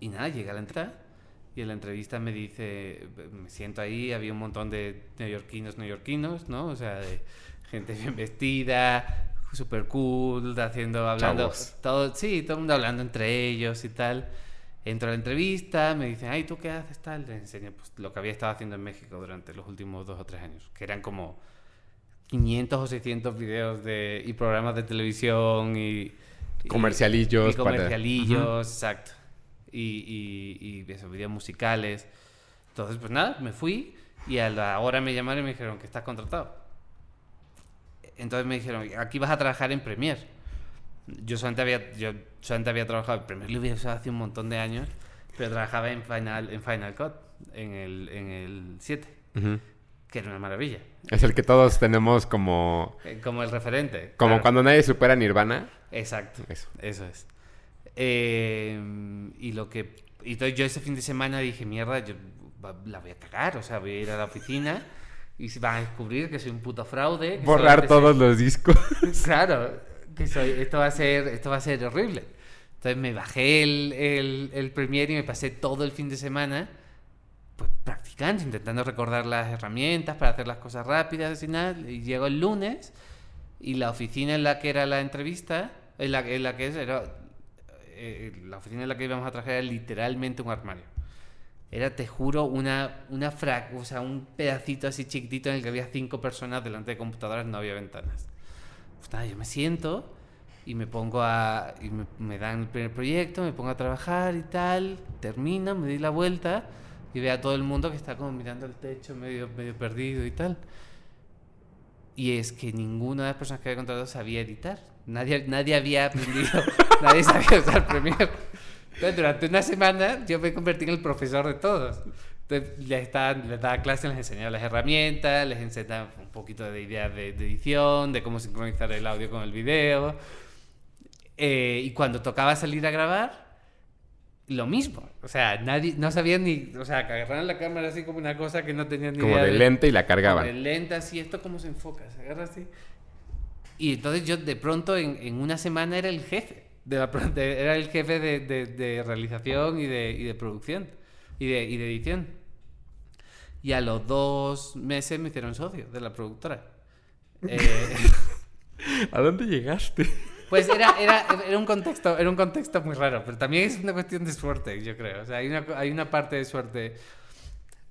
y nada, llegué a la entrada y en la entrevista me dice, me siento ahí, había un montón de neoyorquinos, neoyorquinos, ¿no? O sea, de gente bien vestida, super cool, haciendo, hablando, Chavos. todo, sí, todo el mundo hablando entre ellos y tal. Entro a la entrevista, me dicen, ay, ¿tú qué haces tal? Les enseño pues, lo que había estado haciendo en México durante los últimos dos o tres años, que eran como 500 o 600 videos de, y programas de televisión y... y- Comercialillos Y para- comercialillos, exacto. Y, y, y esos videos musicales. Entonces, pues nada, me fui y a la hora me llamaron y me dijeron que estás contratado. Entonces me dijeron, aquí vas a trabajar en Premiere. Yo solamente había, yo solamente había trabajado en Premiere, lo había usado hace un montón de años, pero trabajaba en Final, en Final Cut, en el, en el 7, Ujú. que era una maravilla. Es el que todos tenemos como... Eh, Como el referente. Como claro. cuando nadie supera Nirvana. Exacto. Eso. Eso es. Eh, y lo que. Y entonces yo ese fin de semana dije, mierda, yo la voy a cagar. O sea, voy a ir a la oficina y se van a descubrir que soy un puto fraude. Borrar todos los discos. Claro, que soy, esto va a ser, esto va a ser horrible. Entonces me bajé el, el, el Premiere y me pasé todo el fin de semana pues practicando, intentando recordar las herramientas para hacer las cosas rápidas y nada. Y llego el lunes y la oficina en la que era la entrevista, en la, en la que era, eh, la oficina en la que íbamos a trabajar era literalmente un armario. Era, te juro, una, una fra- o sea, un pedacito así chiquitito en el que había cinco personas delante de computadoras, no había ventanas. Pues nada, yo me siento y me pongo a. y me, me dan el primer proyecto, me pongo a trabajar y tal, termino, me doy la vuelta y veo a todo el mundo que está como mirando el techo, medio, medio perdido y tal. Y es que ninguna de las personas que había contratado sabía editar. Nadie, nadie había aprendido, nadie sabía usar Premiere. Entonces, durante una semana yo me convertí en el profesor de todos. Entonces, les, estaba, les daba clases, les enseñaba las herramientas, les enseñaba un poquito de ideas de, de edición, de cómo sincronizar el audio con el video. Eh, y cuando tocaba salir a grabar, lo mismo. O sea, nadie, no sabían ni, o sea, que agarraron la cámara así como una cosa que no tenían ni Como idea de lente y la como de cargaban. lenta, así, esto cómo se enfoca, se agarra así. Y entonces yo de pronto en, en una semana era el jefe, de la, de- era el jefe de, de- realización y de, y de producción y de, y de edición. Y a los dos meses me hicieron socio de la productora. Eh, ¿A dónde llegaste? pues era, era, era, un contexto, era un contexto muy raro, pero también es una cuestión de suerte, yo creo. O sea, hay una, hay una parte de suerte.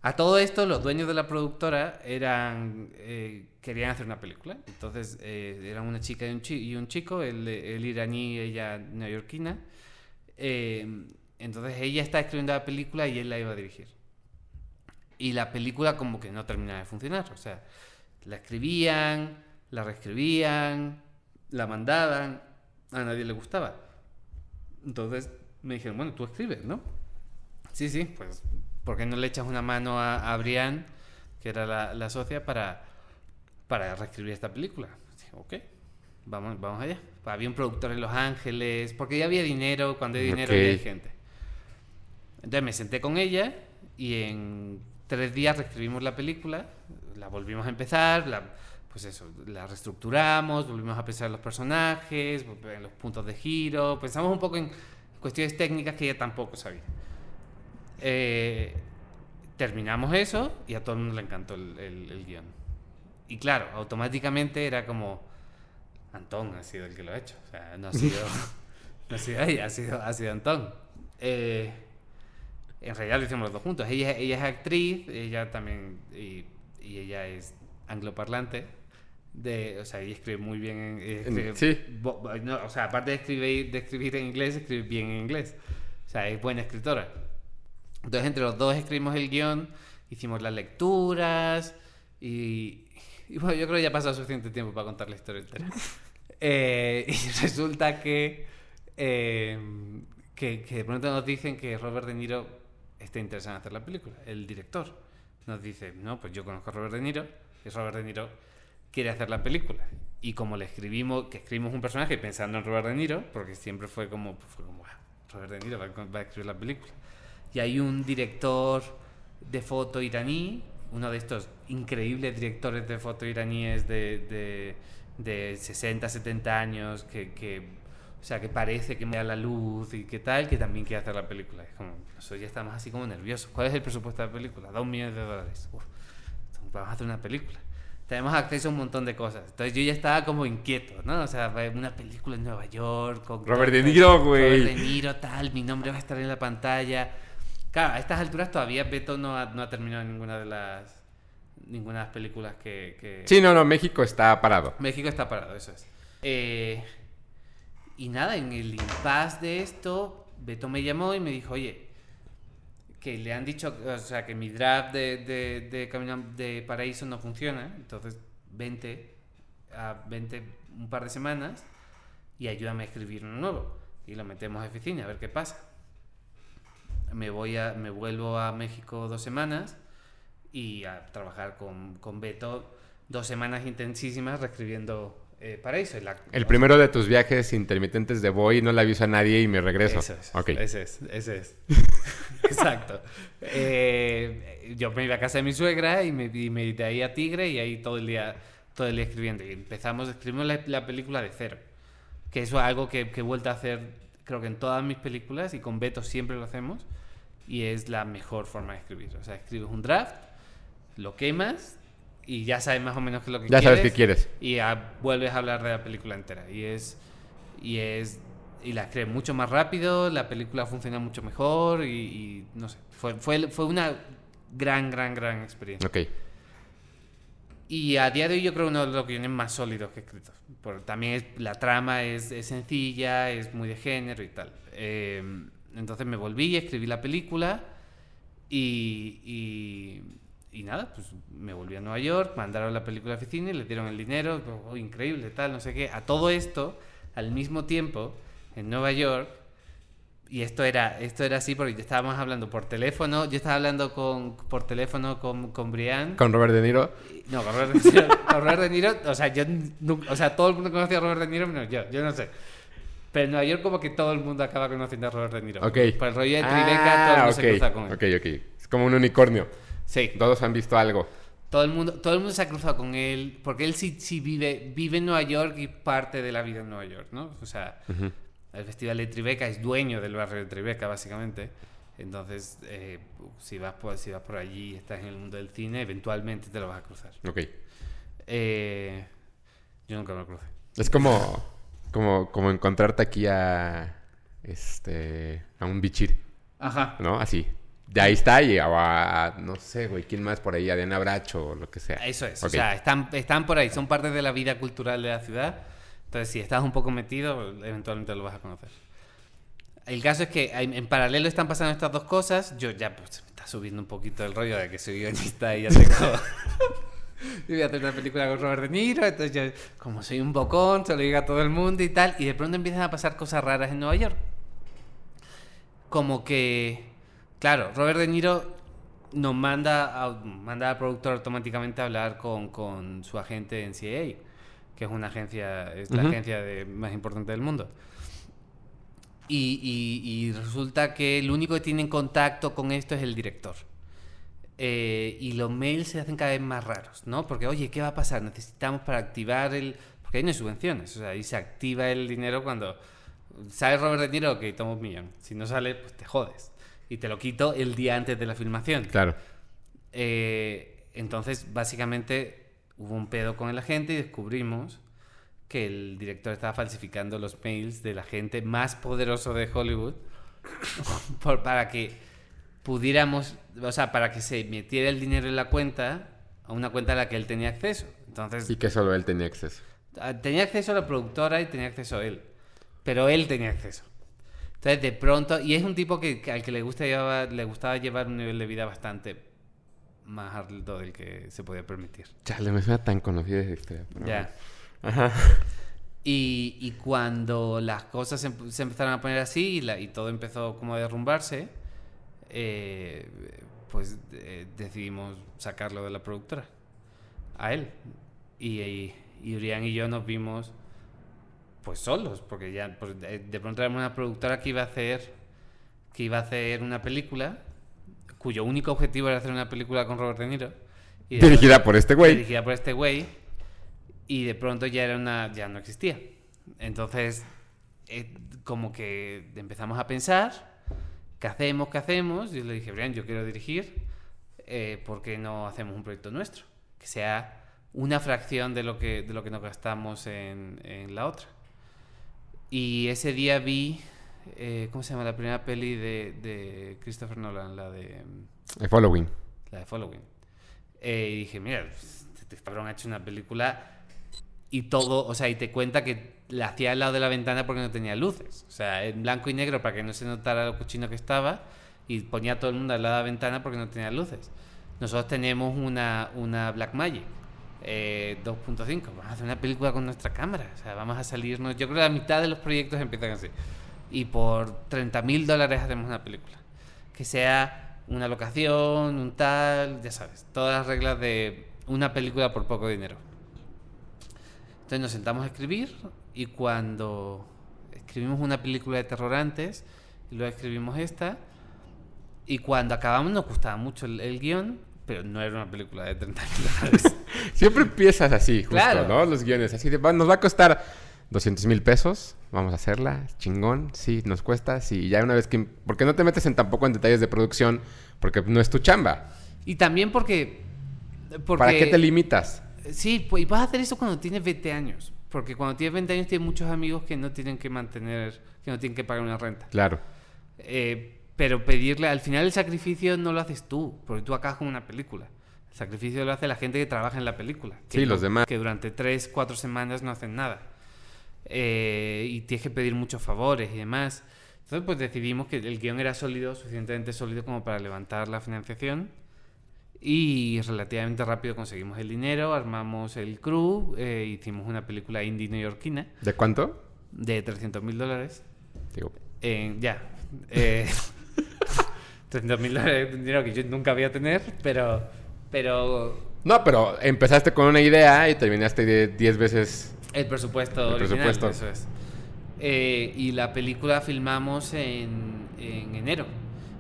A todo esto, los dueños de la productora eran eh, querían hacer una película. Entonces, eh, eran una chica y un, chico, el, el iraní ella neoyorquina. Eh, entonces, ella está escribiendo la película y él la iba a dirigir. Y la película como que no terminaba de funcionar. O sea, la escribían, la reescribían, la mandaban, a nadie le gustaba. Entonces me dijeron, bueno, tú escribes, ¿no? Sí, sí, pues, ¿por qué no le echas una mano a, a Brian, que era la, la socia, para, para reescribir esta película? Dije, ok, vamos, vamos allá. Había un productor en Los Ángeles, porque ya había dinero, cuando hay dinero Ok. ya hay gente. Entonces me senté con ella y en tres días reescribimos la película, la volvimos a empezar, la, pues eso, la reestructuramos, volvimos a pensar en los personajes, en los puntos de giro, pensamos un poco en cuestiones técnicas que ella tampoco sabía. Eh, terminamos eso y a todo el mundo le encantó el, el- el guion. Y claro, automáticamente era como, Antón ha sido el que lo ha hecho, o sea, no ha sido, no ha sido ella, ha sido, ha sido Antón. Eh, en realidad lo hicimos los dos juntos. Ella, ella es actriz, ella también, y, y ella es angloparlante. De, o sea, ella escribe muy bien escribe- sí. bo- no, o sea, aparte de escribir, de escribir en inglés, escribe bien en inglés. O sea, es buena escritora. Entonces, entre los dos escribimos el guion, hicimos las lecturas y, y bueno, yo creo que ya ha pasado suficiente tiempo para contar la historia entera. Eh, y resulta que, eh, que, que de pronto nos dicen que Robert De Niro está interesado en hacer la película, el director. Nos dice, no, pues yo conozco a Robert De Niro y Robert De Niro quiere hacer la película. Y como le escribimos, que escribimos un personaje pensando en Robert De Niro, porque siempre fue como, fue como "Ah, Robert De Niro va, va a escribir la película. Y hay un director de foto iraní, uno de estos increíbles directores de foto iraníes de, de, de 60, 70 años, que, que, o sea, que parece que me da la luz y que tal, que también quiere hacer la película. Es como, nosotros ya estamos así como nerviosos. ¿Cuál es el presupuesto de la película? Dos millones de dólares. Uf, vamos a hacer una película. Tenemos acceso a un montón de cosas. Entonces yo ya estaba como inquieto, ¿no? O sea, una película en Nueva York con... Robert De Niro, güey. Robert De Niro, tal, mi nombre va a estar en la pantalla. Claro, a estas alturas todavía Beto no ha, no ha terminado ninguna de las ninguna de las películas que, que- Sí, no, no, México está parado. México está parado, eso es. Eh, y nada, en el impasse de esto, Beto me llamó y me dijo, oye, que le han dicho, o sea, que mi draft de, de, de Camino de Paraíso no funciona, entonces vente, a, vente un par de semanas y ayúdame a escribir uno nuevo. Y lo metemos a oficina, a ver qué pasa. Me, voy a, me vuelvo a México dos semanas y a trabajar con, con Beto dos semanas intensísimas reescribiendo eh, Paraíso. La, El primero de tus viajes intermitentes de voy, no le aviso a nadie y me regreso. Eso es. Ok. Ese es, ese es. Exacto. Eh, yo me iba a casa de mi suegra y me, y me de ahí a Tigre y ahí todo el día, todo el día escribiendo. Y empezamos, escribimos la, la película de cero. Que eso es algo que, que he vuelto a hacer, creo que en todas mis películas y con Beto siempre lo hacemos. Y es la mejor forma de escribir. O sea, escribes un draft, lo quemas y ya sabes más o menos qué es lo que Ya quieres. sabes qué quieres. Y ya vuelves a hablar de la película entera. Y es. Y es. Y la escribes mucho más rápido, la película funciona mucho mejor y, y no sé. Fue, fue, fue una gran, gran, gran experiencia. Ok. Y a día de hoy yo creo uno de los guiones más sólidos que he escrito. Por, también es- la trama es, es sencilla, es muy de género y tal. Eh, entonces me volví, escribí la película y, y, y nada, pues me volví a Nueva York, mandaron la película a la oficina y le dieron el dinero, oh, increíble, tal, no sé qué. A todo esto, al mismo tiempo, en Nueva York, y esto era, esto era así porque estábamos hablando por teléfono, yo estaba hablando con, por teléfono con, con Brian. Con Robert De Niro. No, con Robert De Niro, con Robert De Niro, o sea, yo o sea, todo el mundo conocía a Robert De Niro, menos yo, yo no sé. Pero en Nueva York como que todo el mundo acaba conociendo a Robert De Niro. Ok. Por el rollo de Tribeca, todo el mundo se cruza con él. Ah, ok, ok. Es como un unicornio. Sí, Todos han visto algo. todo el mundo, todo el mundo se ha cruzado con él, porque él sí, sí vive, vive en Nueva York y parte de la vida en Nueva York, ¿no? O sea, Ujú. el Festival de Tribeca es dueño del barrio de Tribeca, básicamente. Entonces, eh, si, vas por, si vas por allí y estás en el mundo del cine, eventualmente te lo vas a cruzar. Ok. Eh, yo nunca me lo crucé. Es como, como, como encontrarte aquí a, este, a un bichir, Ajá. ¿no? Así. De ahí está y a, a- no sé, güey, ¿quién más por ahí? A Diana Bracho o lo que sea. Eso es. Ok. O sea, están, están por ahí, son parte de la vida cultural de la ciudad. Entonces, si estás un poco metido, eventualmente lo vas a conocer. El caso es que en en paralelo están pasando estas dos cosas. Yo ya pues, me está subiendo un poquito el rollo de que soy guionista y ya tengo. y voy a hacer una película con Robert De Niro. Entonces, yo, como soy un bocón, se lo digo a todo el mundo y tal. Y de pronto empiezan a pasar cosas raras en Nueva York. Como que. Claro, Robert De Niro nos manda, a- manda al productor automáticamente a hablar con, con su agente en CIA, que es una agencia, es la agencia de- más importante del mundo. Y, y- y resulta que el único que tiene en contacto con esto es el director. Eh, y los mails se hacen cada vez más raros, ¿no? Porque, oye, ¿qué va a pasar? Necesitamos para activar el... Porque ahí no hay subvenciones, o sea, ahí se activa el dinero cuando... ¿Sale Robert De Niro? Ok, toma un millón. Si no sale, pues te jodes. Y te lo quito el día antes de la filmación. Claro. Eh, entonces, básicamente, hubo un pedo con el agente y descubrimos que el director estaba falsificando los mails del agente más poderoso de Hollywood por- para que pudiéramos, o sea, para que se metiera el dinero en la cuenta, a una cuenta a la que él tenía acceso. Entonces, Y que solo él tenía acceso. Ah, tenía acceso a la productora y tenía acceso a él. Pero él tenía acceso. Entonces, de pronto, y es un tipo que, que al que le, gusta llevar, le gustaba llevar un nivel de vida bastante más alto del que se podía permitir. Chale, me suena tan conocida esa historia. pero Ya. bueno. Ajá. Y, y cuando las cosas se, se empezaron a poner así y, la- y todo empezó como a derrumbarse, eh, pues eh, decidimos sacarlo de la productora, a él. Y, y, y Urián y yo nos vimos pues solos, porque ya pues, de, de pronto éramos una productora que iba a hacer que iba a hacer una película cuyo único objetivo era hacer una película con Robert De Niro. Y de Dirigida por este güey. dirigida por este güey y de pronto ya era una ya no existía entonces eh, como que empezamos a pensar qué hacemos qué hacemos y yo le dije Brian yo quiero dirigir eh, ¿por qué no hacemos un proyecto nuestro que sea una fracción de lo que de lo que nos gastamos en, en la otra y ese día vi eh, ¿cómo se llama la primera peli de, de Christopher Nolan la de El following. la de Following. Eh, y dije, mira, este cabrón ha hecho una película y todo, o sea, y te cuenta que la hacía al lado de la ventana porque no tenía luces. O sea, en blanco y negro para que no se notara lo cochino que estaba y ponía a todo el mundo al lado de la ventana porque no tenía luces. Nosotros tenemos una, una Blackmagic eh, 2.5. Vamos a hacer una película con nuestra cámara. O sea, vamos a salirnos. Yo creo que la mitad de los proyectos empiezan así. Y por 30 mil dólares hacemos una película. Que sea una locación, un tal, ya sabes. Todas las reglas de una película por poco dinero. Entonces nos sentamos a escribir y cuando escribimos una película de terror antes y luego escribimos esta y cuando acabamos nos gustaba mucho el, el guion, pero no era una película de 30 mil dólares. Siempre empiezas así, justo, Claro. ¿no? Los guiones, así de, "Va, nos va a costar 200 mil pesos, vamos a hacerla, chingón, sí, nos cuesta, sí, ya una vez que... Porque no te metes en tampoco en detalles de producción, porque no es tu chamba. y también porque... porque ¿Para qué te limitas? Sí, pues, y vas a hacer eso cuando tienes 20 años. Porque cuando tienes 20 años tienes muchos amigos que no tienen que mantener, que no tienen que pagar una renta. Claro. Eh, pero pedirle, al final el sacrificio no lo haces tú, porque tú acabas con una película. El sacrificio lo hace la gente que trabaja en la película. que Sí, no- los demás. Que durante 3, 4 semanas no hacen nada. Eh, y tienes que pedir muchos favores y demás. Entonces, pues decidimos que el guion era sólido, suficientemente sólido como para levantar la financiación. Y relativamente rápido conseguimos el dinero, armamos el crew, eh, hicimos una película indie neoyorquina ¿De cuánto? de 300 mil dólares. Digo, En- ya. Eh, 300 mil dólares de dinero que yo nunca voy a tener, pero. Pero. No, pero empezaste con una idea y terminaste de 10 veces. El presupuesto El original, presupuesto. eso es. Eh, y la película filmamos en, en enero,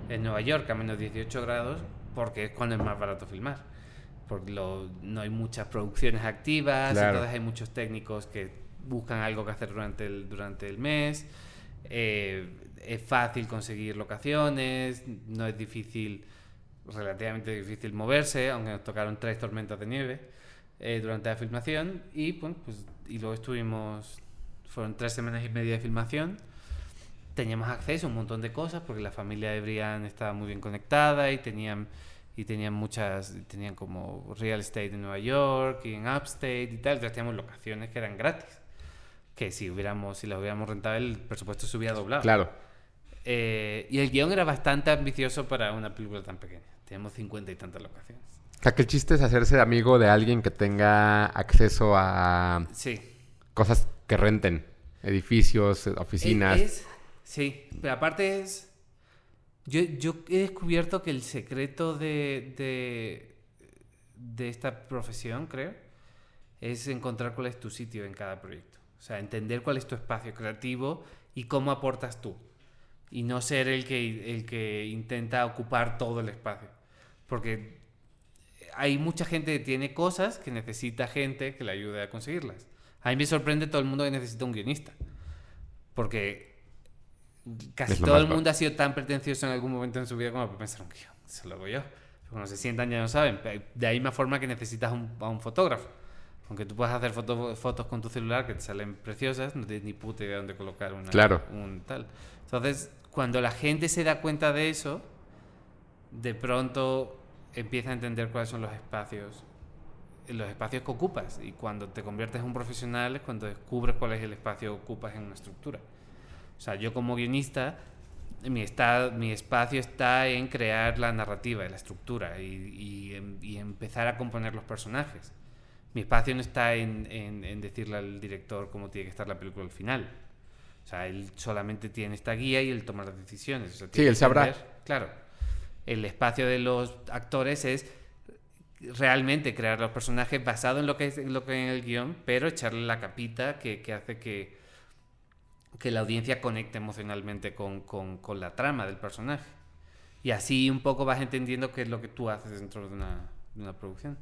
en Nueva York, a menos 18 grados, porque es cuando es más barato filmar. Porque lo- no hay muchas producciones activas, Claro. entonces hay muchos técnicos que buscan algo que hacer durante el, durante el mes. Eh, es fácil conseguir locaciones, no es difícil, relativamente difícil moverse, aunque nos tocaron tres tormentas de nieve eh, durante la filmación. Y, bueno, pues, y luego estuvimos, fueron tres semanas y media de filmación. Teníamos acceso a un montón de cosas porque la familia de Brian estaba muy bien conectada y tenían y tenían muchas tenían como real estate en Nueva York y en upstate y tal entonces teníamos locaciones que eran gratis que si hubiéramos si las hubiéramos rentado el presupuesto se hubiera doblado Claro. Eh, y el guion era bastante ambicioso para una película tan pequeña teníamos cincuenta y tantas locaciones O sea, que el chiste es hacerse amigo de alguien que tenga acceso a sí cosas que renten. Edificios, oficinas. Es- es- sí, pero aparte es... Yo, yo he descubierto que el secreto de, de, esta profesión, creo, es encontrar cuál es tu sitio en cada proyecto. O sea, entender cuál es tu espacio creativo y cómo aportas tú. Y no ser el que, el que intenta ocupar todo el espacio. Porque hay mucha gente que tiene cosas que necesita gente que le ayude a conseguirlas. A mí me sorprende todo el mundo que necesita un guionista. Porque casi todo el mundo ha sido tan pretencioso en algún momento en su vida como para pensar un guion. Eso lo hago yo. Cuando se sientan ya no saben. De ahí más forma que necesitas un- a un fotógrafo. Aunque tú puedas hacer foto- fotos con tu celular que te salen preciosas, no tienes ni puta idea dónde colocar una, Claro. un tal. Entonces, cuando la gente se da cuenta de eso, de pronto empieza a entender cuáles son los espacios los espacios que ocupas y cuando te conviertes en un profesional es cuando descubres cuál es el espacio que ocupas en una estructura. O sea, yo como guionista, mi, está, mi espacio está en crear la narrativa y la estructura y, y em- y empezar a componer los personajes. Mi espacio no está en, en- en decirle al director cómo tiene que estar la película al final. O sea, él solamente tiene esta guía y él toma las decisiones. O sea, Sí, él sabrá. Claro. El espacio de los actores es realmente crear los personajes basado en lo que es en lo que en el guion, pero echarle la capita que, que hace que, que la audiencia conecte emocionalmente con, con- la trama del personaje. Y así un poco vas entendiendo qué es lo que tú haces dentro de una, de una producción.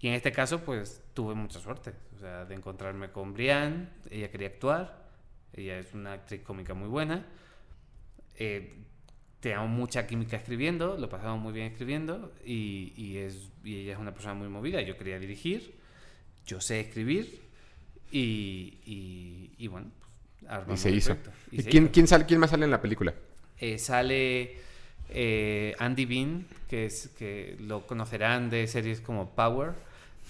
Y en este caso, pues tuve mucha suerte. O sea, de encontrarme con Brian, ella quería actuar, ella es una actriz cómica muy buena. Eh, teníamos mucha química escribiendo, lo pasamos muy bien escribiendo y, y es, y ella es una persona muy movida. Yo quería dirigir, yo sé escribir y, y, y bueno, pues, Y se hizo. Y ¿Y se quién, hizo. quién, sale, quién más sale en la película? Eh, sale eh, Andy Bean, que, es, que lo conocerán de series como Power.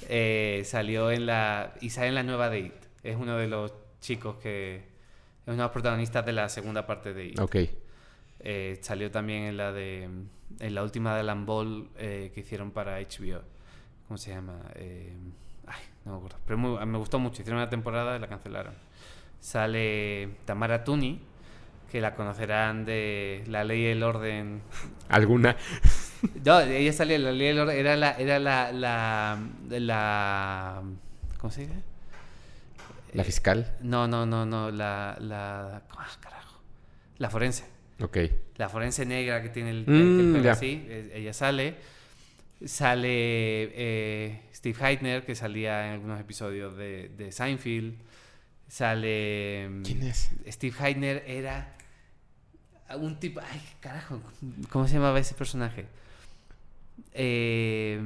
Eh, salió en la. y sale en la nueva de It. Es uno de los chicos que. Es uno de los protagonistas de la segunda parte de It. Ok. Eh, salió también en la de. En la última de Alan Ball eh, que hicieron para HBO. ¿Cómo se llama? Ay, no me acuerdo. Pero muy- me gustó mucho. Hicieron una temporada y la cancelaron. Sale Tamara Tuni, que la conocerán de La Ley y el Orden. ¿Alguna? No, ella salía en La Ley y el Orden. Era la. Era la. la, la ¿Cómo se dice? ¿La fiscal? No, no, no, no. La. la ah, carajo. La forense. Ok. La forense negra que tiene el, Mm, el pelo así. eh, Ella sale. Sale eh, Steve Heitner, que salía en algunos episodios de, de Seinfeld. Sale. mm, ¿Quién es? Steve Heitner era un tipo. Ay, carajo. ¿Cómo se llamaba ese personaje? Eh,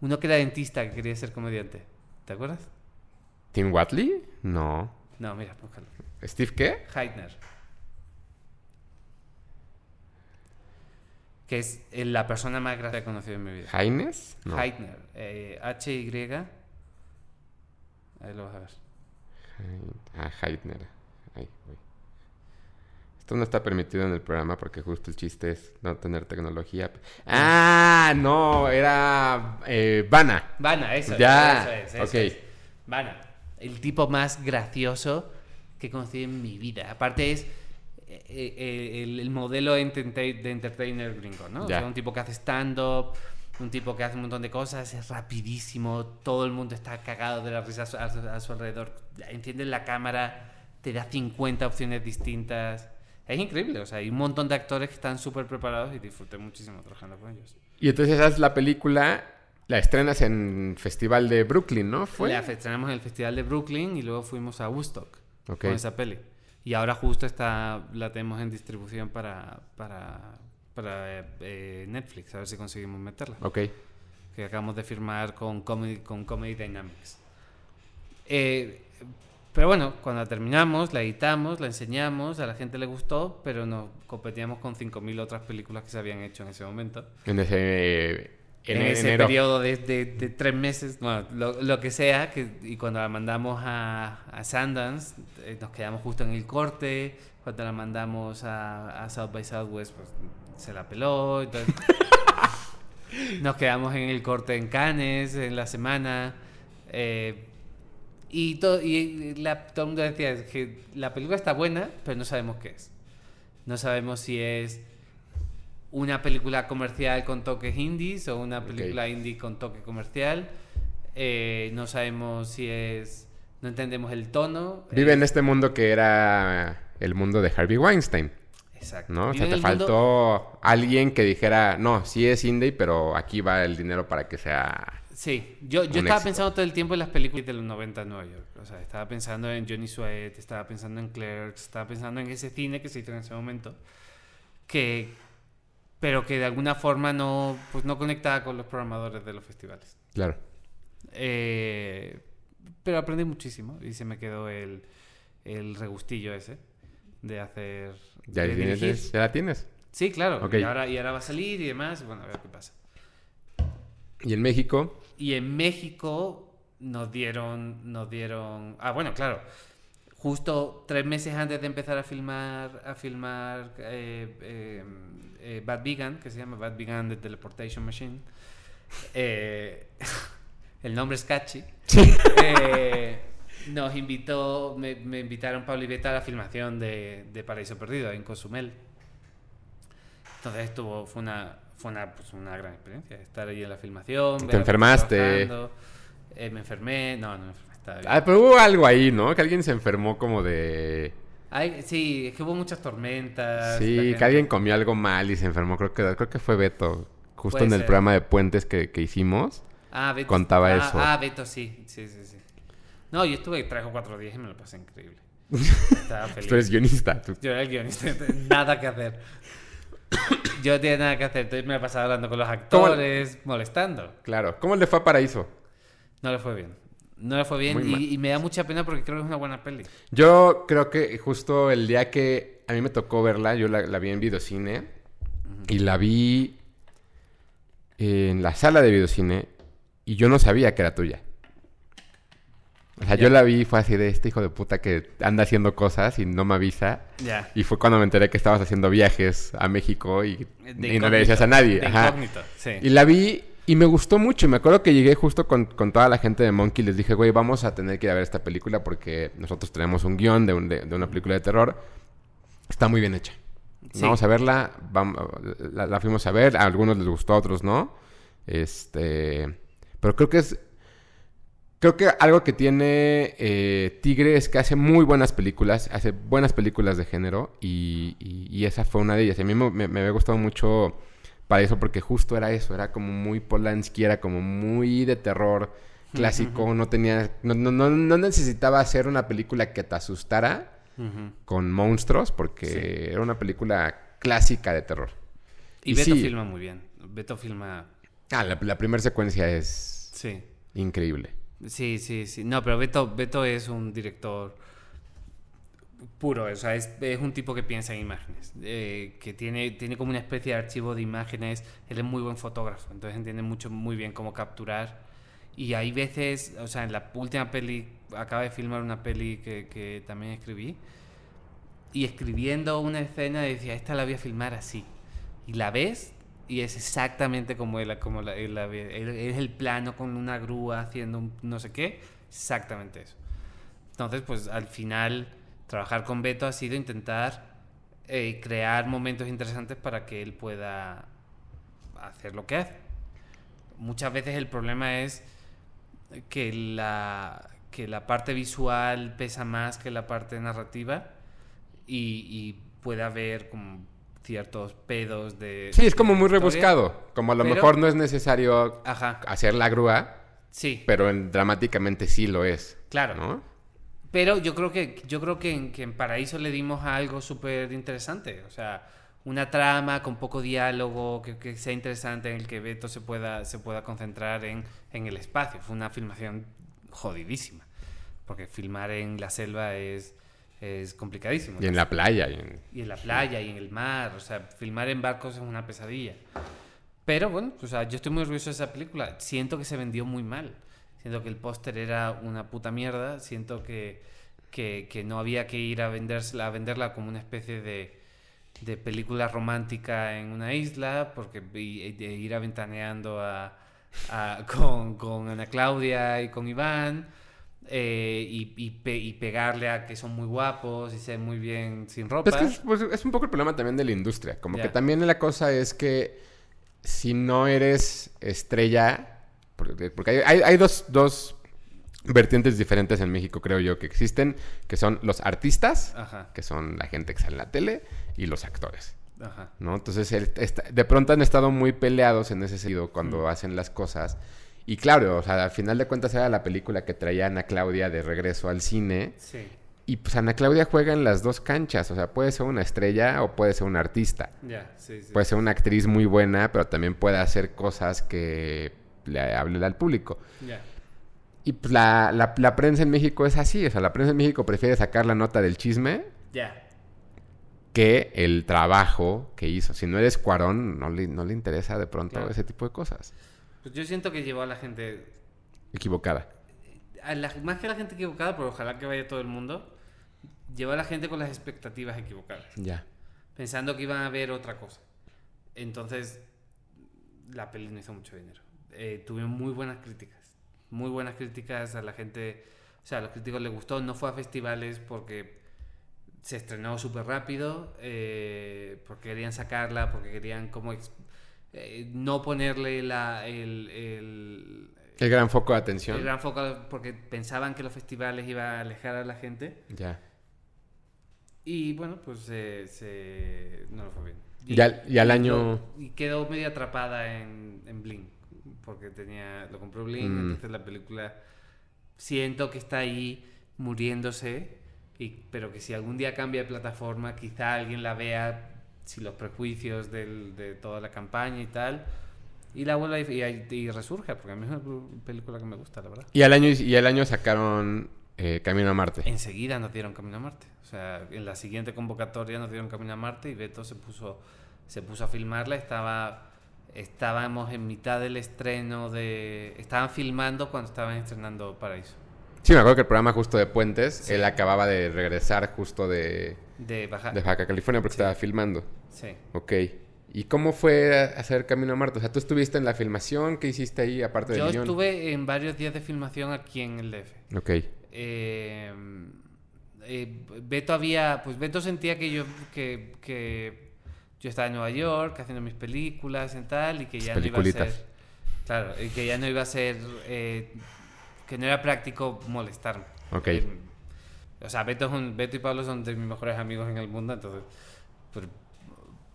uno que era dentista que quería ser comediante. ¿Te acuerdas? ¿Tim Watley? No. No, mira, búscalo. ¿Steve qué? Heitner. Que es eh, la persona más graciosa que he conocido en mi vida. ¿Jaines? No. Heitner. eh, H-Y. Ahí lo vas a ver. Ah, Heitner. Ay. Esto no está permitido en el programa porque justo el chiste es no tener tecnología. Ah, no, era eh, Vanna. Vanna, eso, Ya, eso es. Eso ok. es. Vanna. El tipo más gracioso que he conocido en mi vida. Aparte es eh, eh, el, el modelo de, entertainer gringo, ¿no? O Ya. sea, un tipo que hace stand-up, un tipo que hace un montón de cosas, es rapidísimo, todo el mundo está cagado de la risa a su, a su- a su alrededor. Enciendes la cámara, te da 50 opciones distintas. Es increíble, o sea, hay un montón de actores que están súper preparados y disfruté muchísimo trabajando con ellos. Y entonces haces la película, la estrenas en Festival de Brooklyn, ¿no? ¿Fue? La estrenamos en el Festival de Brooklyn y luego fuimos a Woodstock con esa peli. Y ahora justo está, la tenemos en distribución para, para, para eh, Netflix, a ver si conseguimos meterla. Ok. Que acabamos de firmar con Comedy, con Comedy Dynamics. Eh, pero bueno, cuando la terminamos, la editamos, la enseñamos, a la gente le gustó, pero nos competíamos con 5.000 otras películas que se habían hecho en ese momento En ese, en en ese enero. periodo de, de- de tres meses, bueno, lo, lo que sea, que, y cuando la mandamos a, a Sundance, eh, nos quedamos justo en el corte, cuando la mandamos a, a South by Southwest, pues se la peló, entonces nos quedamos en el corte en Cannes en la semana, eh, y, to- y la, todo el mundo decía que la película está buena, pero no sabemos qué es. No sabemos si es una película comercial con toques indies o una película indie con toque comercial. Eh, no sabemos si es... No entendemos el tono. Vive Eh, en este mundo que era el mundo de Harvey Weinstein, Exacto. ¿no? O sea, te mundo- faltó alguien que dijera, no, sí es indie, pero aquí va el dinero para que sea... Sí, yo, yo estaba éxito. pensando todo el tiempo en las películas de los 90 en Nueva York. O sea, estaba pensando en Johnny Sweat, estaba pensando en Clerks, estaba pensando en ese cine que se hizo en ese momento. Que, pero que de alguna forma no, pues no conectaba con los programadores de los festivales. Claro. Eh, pero aprendí muchísimo y se me quedó el, el regustillo ese de hacer. ¿Ya, de tienes-. ¿Ya la tienes? Sí, claro. Ok. Y, ahora, y ahora va a salir y demás. Bueno, a ver qué pasa. Y en México, Y en México nos dieron, nos dieron. Ah, bueno, claro. Justo tres meses antes de empezar a filmar, a filmar eh, eh, eh, Bad Vegan, que se llama Bad Vegan The Teleportation Machine. eh, el nombre es catchy. Eh, nos invitó, me, me invitaron Pablo y Beta a la filmación de, de Paraíso Perdido en Cozumel. Entonces estuvo, fue una, fue una, pues, una gran experiencia estar ahí en la filmación. ¿Te enfermaste? Eh, me enfermé, no, no me enfermé, estaba bien. Ah, pero hubo algo ahí, ¿no? Que alguien se enfermó como de... Ay, sí, es que hubo muchas tormentas. Sí, gente- que alguien comió algo mal y se enfermó. Creo que, creo que fue Beto. Justo Puede en el ser. programa de puentes que, que hicimos. Ah, Beto, contaba ah, eso. Ah, Beto, sí, sí, sí, sí. No, yo estuve tres o cuatro días y me lo pasé increíble. Estaba feliz. Tú eres guionista. tú- Yo era el guionista, nada que hacer. Yo no tenía nada que hacer, entonces me he pasado hablando con los actores, molestando. Claro. ¿Cómo le fue a Paraíso? No le fue bien. No le fue bien y, y me da mucha pena porque creo que es una buena peli. Yo creo que justo el día que a mí me tocó verla, yo la, la vi en videocine y la vi en la sala de videocine y yo no sabía que era tuya. O sea, yo la vi y fue así de este hijo de puta que anda haciendo cosas y no me avisa. Ya. Y fue cuando me enteré que estabas haciendo viajes a México y, no le decías a nadie. de Ajá. incógnito, sí. Y la vi y me gustó mucho. Me acuerdo que llegué justo con, con toda la gente de Monkey y les dije, güey, vamos a tener que ir a ver esta película porque nosotros tenemos un guion de, un- de- de una película de terror. Está muy bien hecha. Sí. Vamos a verla. Vamos, la, la fuimos a ver. A algunos les gustó, a otros no. Este. Pero creo que es. Creo que algo que tiene eh, Tigre es que hace muy buenas películas, hace buenas películas de género y, y- y esa fue una de ellas. Y a mí me, me- me había gustado mucho para eso porque justo era eso, era como muy Polanski, era como muy de terror clásico, no tenía, no, no, no, no necesitaba hacer una película que te asustara con monstruos porque Sí. era una película clásica de terror. Y, Y Beto sí. filma muy bien. Beto filma... Ah, la, la primera secuencia es Sí. increíble. Sí, sí, sí. No, pero Beto, Beto es un director puro, o sea, es, es un tipo que piensa en imágenes, eh, que tiene, tiene como una especie de archivo de imágenes, él es muy buen fotógrafo, entonces entiende mucho, muy bien cómo capturar. Y hay veces, o sea, en la última peli, acaba de filmar una peli que, que también escribí, y escribiendo una escena decía, esta la voy a filmar así. Y la ves y es exactamente como él, como la, Es el plano con una grúa haciendo un no sé qué. Exactamente eso. Entonces, pues al final, trabajar con Beto ha sido intentar eh, crear momentos interesantes para que él pueda hacer lo que hace. Muchas veces el problema es que la, que la parte visual pesa más que la parte narrativa y, y puede haber como ciertos pedos de... Sí, es como muy historia. rebuscado. Como a lo Pero- mejor no es necesario Ajá, hacer la grúa, sí, pero en- dramáticamente sí lo es. claro. ¿No? Pero yo creo que, yo creo que, en, que en Paraíso le dimos a algo súper interesante. O sea, una trama con poco diálogo, que, que sea interesante, en el que Beto se pueda, se pueda concentrar en, en el espacio. Fue una filmación jodidísima. Porque filmar en la selva es, es complicadísimo. Y en la playa. y en- y en la playa y en el mar. O sea, filmar en barcos es una pesadilla. Pero bueno, o sea, yo estoy muy orgulloso de esa película. Siento que se vendió muy mal. Siento que el póster era una puta mierda. Siento que, que, que no había que ir a, vendérsela, a venderla como una especie de, de película romántica en una isla, porque de ir aventaneando a, a- con, con Ana Claudia y con Iván. Eh, y, y pe- y pegarle a que son muy guapos y se ven muy bien sin ropa. Pues es, que es, pues, es un poco el problema también de la industria. Como que también la cosa es que si no eres estrella, porque, porque hay, hay- hay dos, dos vertientes diferentes en México, creo yo, que existen, que son los artistas, Ajá, que son la gente que sale en la tele, y los actores. ajá. ¿no? Entonces, el- esta- de pronto han estado muy peleados en ese sentido cuando Mm. hacen las cosas. Y claro, o sea, al final de cuentas era la película que traía a Ana Claudia de regreso al cine. Sí, Y pues Ana Claudia juega en las dos canchas. O sea, puede ser una estrella o puede ser una artista. ya, sí, sí. Puede ser una actriz muy buena, pero también puede hacer cosas que le hablen al público. Ya. Y pues la, la- la prensa en México es así. O sea, la prensa en México prefiere sacar la nota del chisme Ya. que el trabajo que hizo. Si no eres Cuarón, no le, no le interesa de pronto Claro. ese tipo de cosas. Pues yo siento que llevó a la gente, Equivocada. a la- más que a la gente equivocada, pero ojalá que vaya todo el mundo, llevó a la gente con las expectativas equivocadas, Ya. pensando que iban a ver otra cosa. Entonces, la peli no hizo mucho dinero. Eh, tuvieron muy buenas críticas, muy buenas críticas a la gente, o sea, a los críticos les gustó, no fue a festivales porque se estrenó súper rápido, eh, porque querían sacarla, porque querían como eh, no ponerle la, el, el, El gran foco de atención. el gran foco, porque pensaban que los festivales iban a alejar a la gente. Ya. Y bueno, pues eh, se... no lo fue bien. Y al- y al año- Y quedó medio atrapada en, en Bling, porque tenía lo compró Bling, Mm. entonces la película siento que está ahí muriéndose, y, pero que si algún día cambia de plataforma, quizá alguien la vea sin los prejuicios del- de toda la campaña y tal, y la vuelva y, resurja, porque a mí es una película que me gusta, la verdad. Y al año, y al año sacaron eh, Camino a Marte. Enseguida nos dieron Camino a Marte. O sea, en la siguiente convocatoria nos dieron Camino a Marte y Beto se puso, se puso a filmarla. Estaba, estábamos en mitad del estreno de... Estaban filmando cuando estaban estrenando Paraíso. Sí, me acuerdo que el programa justo de Puentes, Sí. él acababa de regresar justo de, De Baja... de Baja California porque Sí. estaba filmando. Sí. Ok. ¿Y cómo fue hacer Camino a Marte? O sea, tú estuviste en la filmación, ¿qué hiciste ahí aparte del Yo guion? estuve en varios días de filmación aquí en el DF. Ok. Eh, eh, Beto había, pues Beto sentía que yo, que, que yo estaba en Nueva York haciendo mis películas y tal, y que ya no iba a ser, claro, y que ya no iba a ser eh, que no era práctico molestarme. Ok. Eh, o sea, Beto, es un- Beto y Pablo son de mis mejores amigos en el mundo, entonces... pues,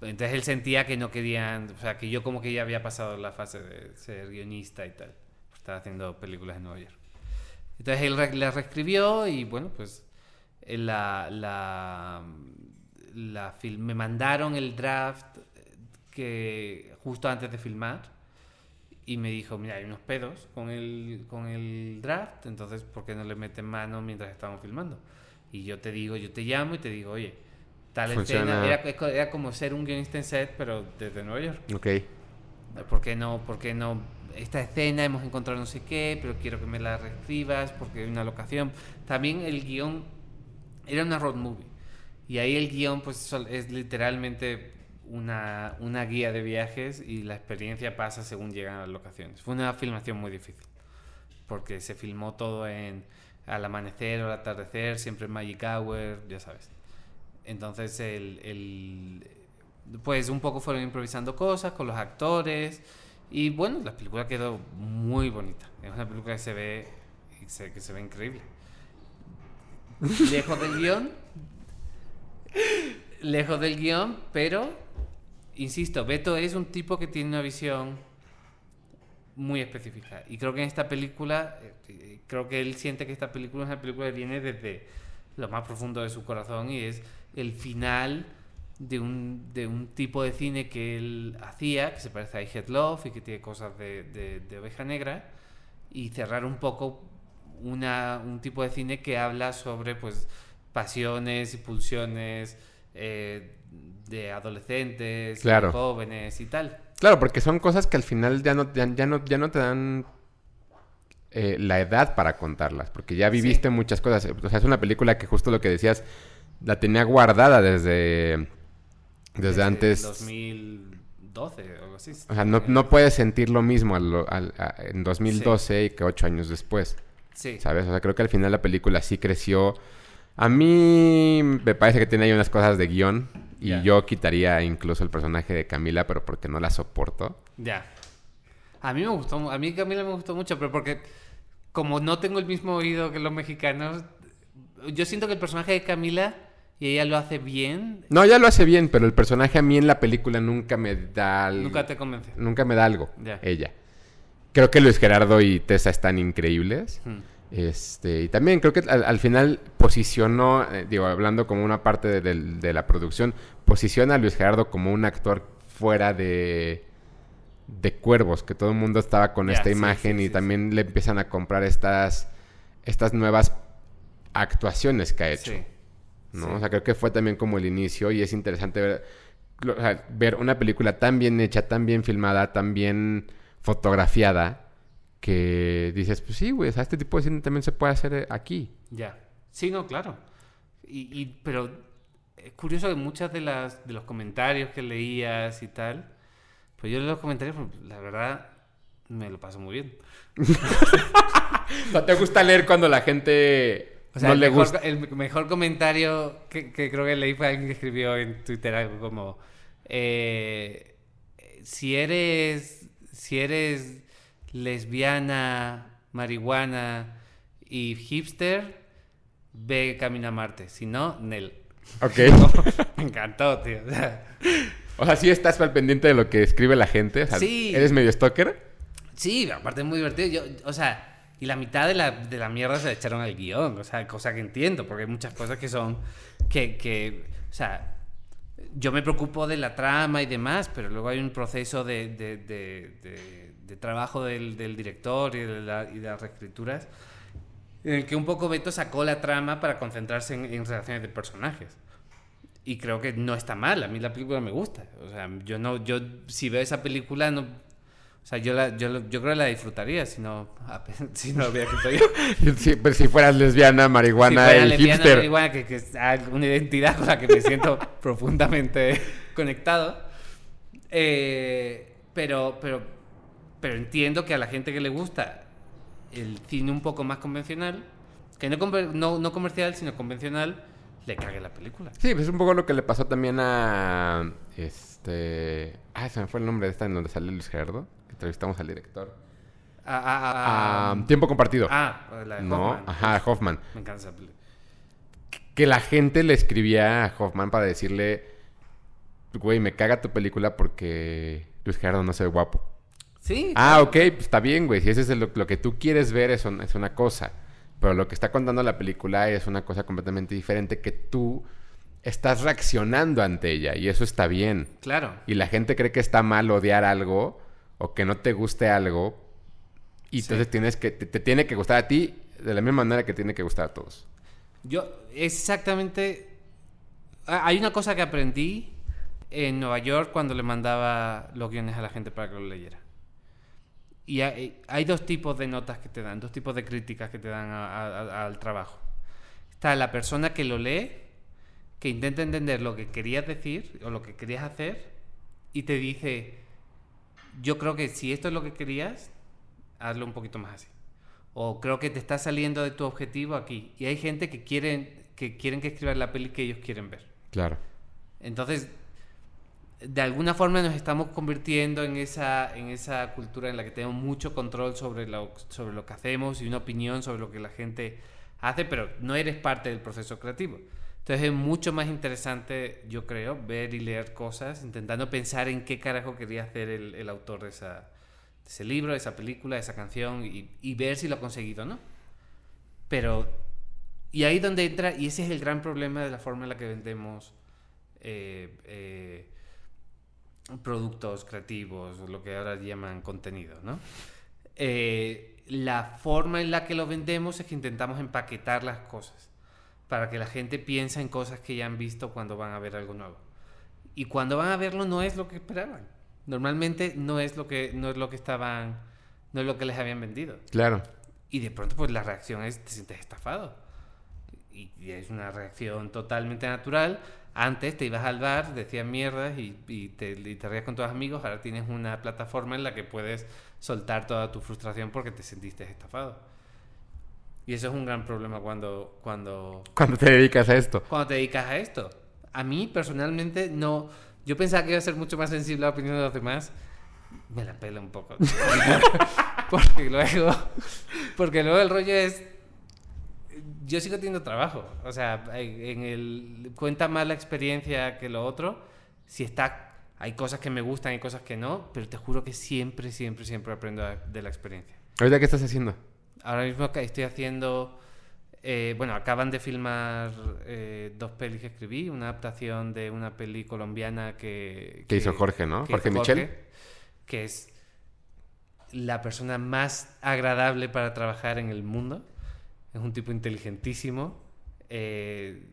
entonces él sentía que no querían, o sea, que yo como que ya había pasado la fase de ser guionista y tal. Estaba haciendo películas en Nueva York. Entonces él re- la reescribió y bueno, pues eh, la, la, la me mandaron el draft eh, que justo antes de filmar y me dijo, mira, hay unos pedos con el, con el draft, entonces ¿por qué no le meten mano mientras estamos filmando? Y yo te digo, yo te llamo y te digo, oye, tal Funciona. escena, era, era como ser un guionista en set, pero desde Nueva York. Ok. ¿Por qué no? ¿Por qué no? Esta escena hemos encontrado no sé qué, pero quiero que me la reescribas porque hay una locación. También el guion era una road movie. Y ahí el guion pues es literalmente una, una guía de viajes y la experiencia pasa según llegan a las locaciones. Fue una filmación muy difícil. Porque se filmó todo en al amanecer o al atardecer, siempre en Magic Hour, ya sabes. Entonces el, el- pues un poco fueron improvisando cosas con los actores y bueno, la película quedó muy bonita. Es una película que se ve y se- que se ve increíble. Lejos del guion. Lejos del guion, pero insisto, Beto es un tipo que tiene una visión muy específica. Y creo que en esta película, eh, creo que él siente que esta película es una película que viene desde lo más profundo de su corazón y es el final de un, de un tipo de cine que él hacía, que se parece a I Head Love y que tiene cosas de, de, de oveja negra, y cerrar un poco una, un tipo de cine que habla sobre pues pasiones y pulsiones eh, de adolescentes, Claro. jóvenes y tal. Claro, porque son cosas que al final ya no, ya, ya no, ya no te dan eh, la edad para contarlas, porque ya viviste Sí. muchas cosas. O sea, es una película que justo lo que decías, la tenía guardada desde, desde, antes. 2012 o algo así. O sea, no, no puedes sentir lo mismo al- al- a- en 2012 y que ocho años después, Sí. ¿sabes? O sea, creo que al final la película sí creció. A mí me parece que tiene ahí unas cosas de guion y yo quitaría incluso el personaje de Camila, pero porque no la soporto. Ya. A mí me gustó, a mí Camila me gustó mucho, pero porque como no tengo el mismo oído que los mexicanos, yo siento que el personaje de Camila y ella lo hace bien, No, ya lo hace bien, pero el personaje a mí en la película nunca me da al- nunca te convence. nunca me da algo. Ya. Ella. Creo que Luis Gerardo y Tessa están increíbles. Hmm. Este, y también creo que al, al final posicionó, eh, digo, hablando como una parte de, la producción, posiciona a Luis Gerardo como un actor fuera de, de cuervos, que todo el mundo estaba con esta sí, imagen sí, y también le empiezan a comprar estas, estas nuevas actuaciones que ha hecho. ¿no? O sea, creo que fue también como el inicio y es interesante ver, lo- o sea, ver una película tan bien hecha, tan bien filmada, tan bien fotografiada, que dices, pues sí, güey, o sea, este tipo de cine también se puede hacer eh, aquí. Ya. Sí, no, claro. Y, y- pero es curioso que muchas de las de los comentarios que leías y tal, pues yo en los comentarios, pues, la verdad, me lo paso muy bien. O sea, ¿te gusta leer cuando la gente O sea, no le mejor, gusta? el mejor comentario que, que creo que leí fue alguien que escribió en Twitter algo como eh, si eres si eres lesbiana, marihuana y hipster, ve Camino a Marte. Si no, Nel. Ok. Me encantó, tío. O sea, O sea, sí estás al pendiente de lo que escribe la gente. O sea, Sí. ¿Eres medio stalker? sí, aparte es muy divertido. Yo, o sea, y la mitad de la, de la mierda se la echaron al guion. O sea, cosa que entiendo, porque hay muchas cosas que son. que, que o sea, yo me preocupo de la trama y demás, pero luego hay un proceso de, de, de- de- trabajo del, del director y de, la- y de las reescrituras en el que un poco Beto sacó la trama para concentrarse en, en relaciones de personajes. Y creo que no está mal, a mí la película me gusta. O sea, yo no, yo si veo esa película no, o sea, yo la, yo, yo creo que la disfrutaría si no, si no escrito yo. Sí, pero si fueras lesbiana, marihuana si fuera y lesbiana, hipster. marihuana, que, que es una identidad con la que me siento profundamente conectado. Eh, pero, pero, pero entiendo que a la gente que le gusta el cine un poco más convencional, que no, no, no comercial, sino convencional, le cague la película. Sí, pues es un poco lo que le pasó también a. Este. Ah, se me fue el nombre de esta en donde sale Luis Gerardo. Que entrevistamos al director. Ah, tiempo compartido. ah, la de no, Hoffman. ajá, Hoffman. Me encanta esa película. Que la gente le escribía a Hoffman para decirle, güey, me caga tu película porque Luis Gerardo no se ve guapo. Sí. Ah, ok, pues está bien, güey. Si ese es lo, lo que tú quieres ver, es, un- es una cosa. Pero lo que está contando la película es una cosa completamente diferente que tú estás reaccionando ante ella. Y eso está bien. Claro. Y la gente cree que está mal odiar algo o que no te guste algo. Y Sí. entonces tienes que, te, te tiene que gustar a ti de la misma manera que tiene que gustar a todos. Yo, exactamente. Hay una cosa que aprendí en Nueva York cuando le mandaba los guiones a la gente para que lo leyera. Y hay, hay dos tipos de notas que te dan, dos tipos de críticas que te dan a- a- a- al trabajo. Está la persona que lo lee, que intenta entender lo que querías decir o lo que querías hacer, y te dice, yo creo que si esto es lo que querías, hazlo un poquito más así. O creo que te está saliendo de tu objetivo aquí. Y hay gente que quieren que, quieren que escribas la peli que ellos quieren ver. Claro. Entonces, de alguna forma nos estamos convirtiendo en esa, en esa cultura en la que tenemos mucho control sobre lo, sobre lo que hacemos y una opinión sobre lo que la gente hace, pero no eres parte del proceso creativo. Entonces es mucho más interesante, yo creo, ver y leer cosas, intentando pensar en qué carajo quería hacer el, autor de, esa, de ese libro, de esa película, de esa canción, y, y ver si lo ha conseguido o no. Pero, y ahí donde entra, y ese es el gran problema de la forma en la que vendemos eh, eh, productos creativos, lo que ahora llaman contenido, ¿no? Eh, la forma en la que lo vendemos es que intentamos empaquetar las cosas para que la gente piense en cosas que ya han visto cuando van a ver algo nuevo. Y cuando van a verlo no es lo que esperaban. Normalmente no es lo que, no es lo que estaban, no es lo que les habían vendido. Claro. Y de pronto, pues la reacción es: te sientes estafado. Y, y es una reacción totalmente natural. Antes te ibas al bar, decías mierdas y, y te, y te reías con tus amigos. Ahora tienes una plataforma en la que puedes soltar toda tu frustración porque te sentiste estafado. Y eso es un gran problema cuando, cuando, Cuando te dedicas a esto. cuando te dedicas a esto. A mí, personalmente, no. Yo pensaba que iba a ser mucho más sensible a la opinión de los demás. Me la pela un poco. porque luego. Porque luego el rollo es. Yo sigo teniendo trabajo. O sea, en el. Cuenta más la experiencia que lo otro. Si está. Hay cosas que me gustan, hay cosas que no. Pero te juro que siempre, siempre, siempre aprendo de la experiencia. ¿Ahorita qué estás haciendo? Ahora mismo estoy haciendo. eh, bueno, acaban de filmar eh, dos pelis que escribí. Una adaptación de una peli colombiana que. Que hizo Jorge, ¿no? Jorge Michel. Que es la persona más agradable para trabajar en el mundo. Es un tipo inteligentísimo, eh,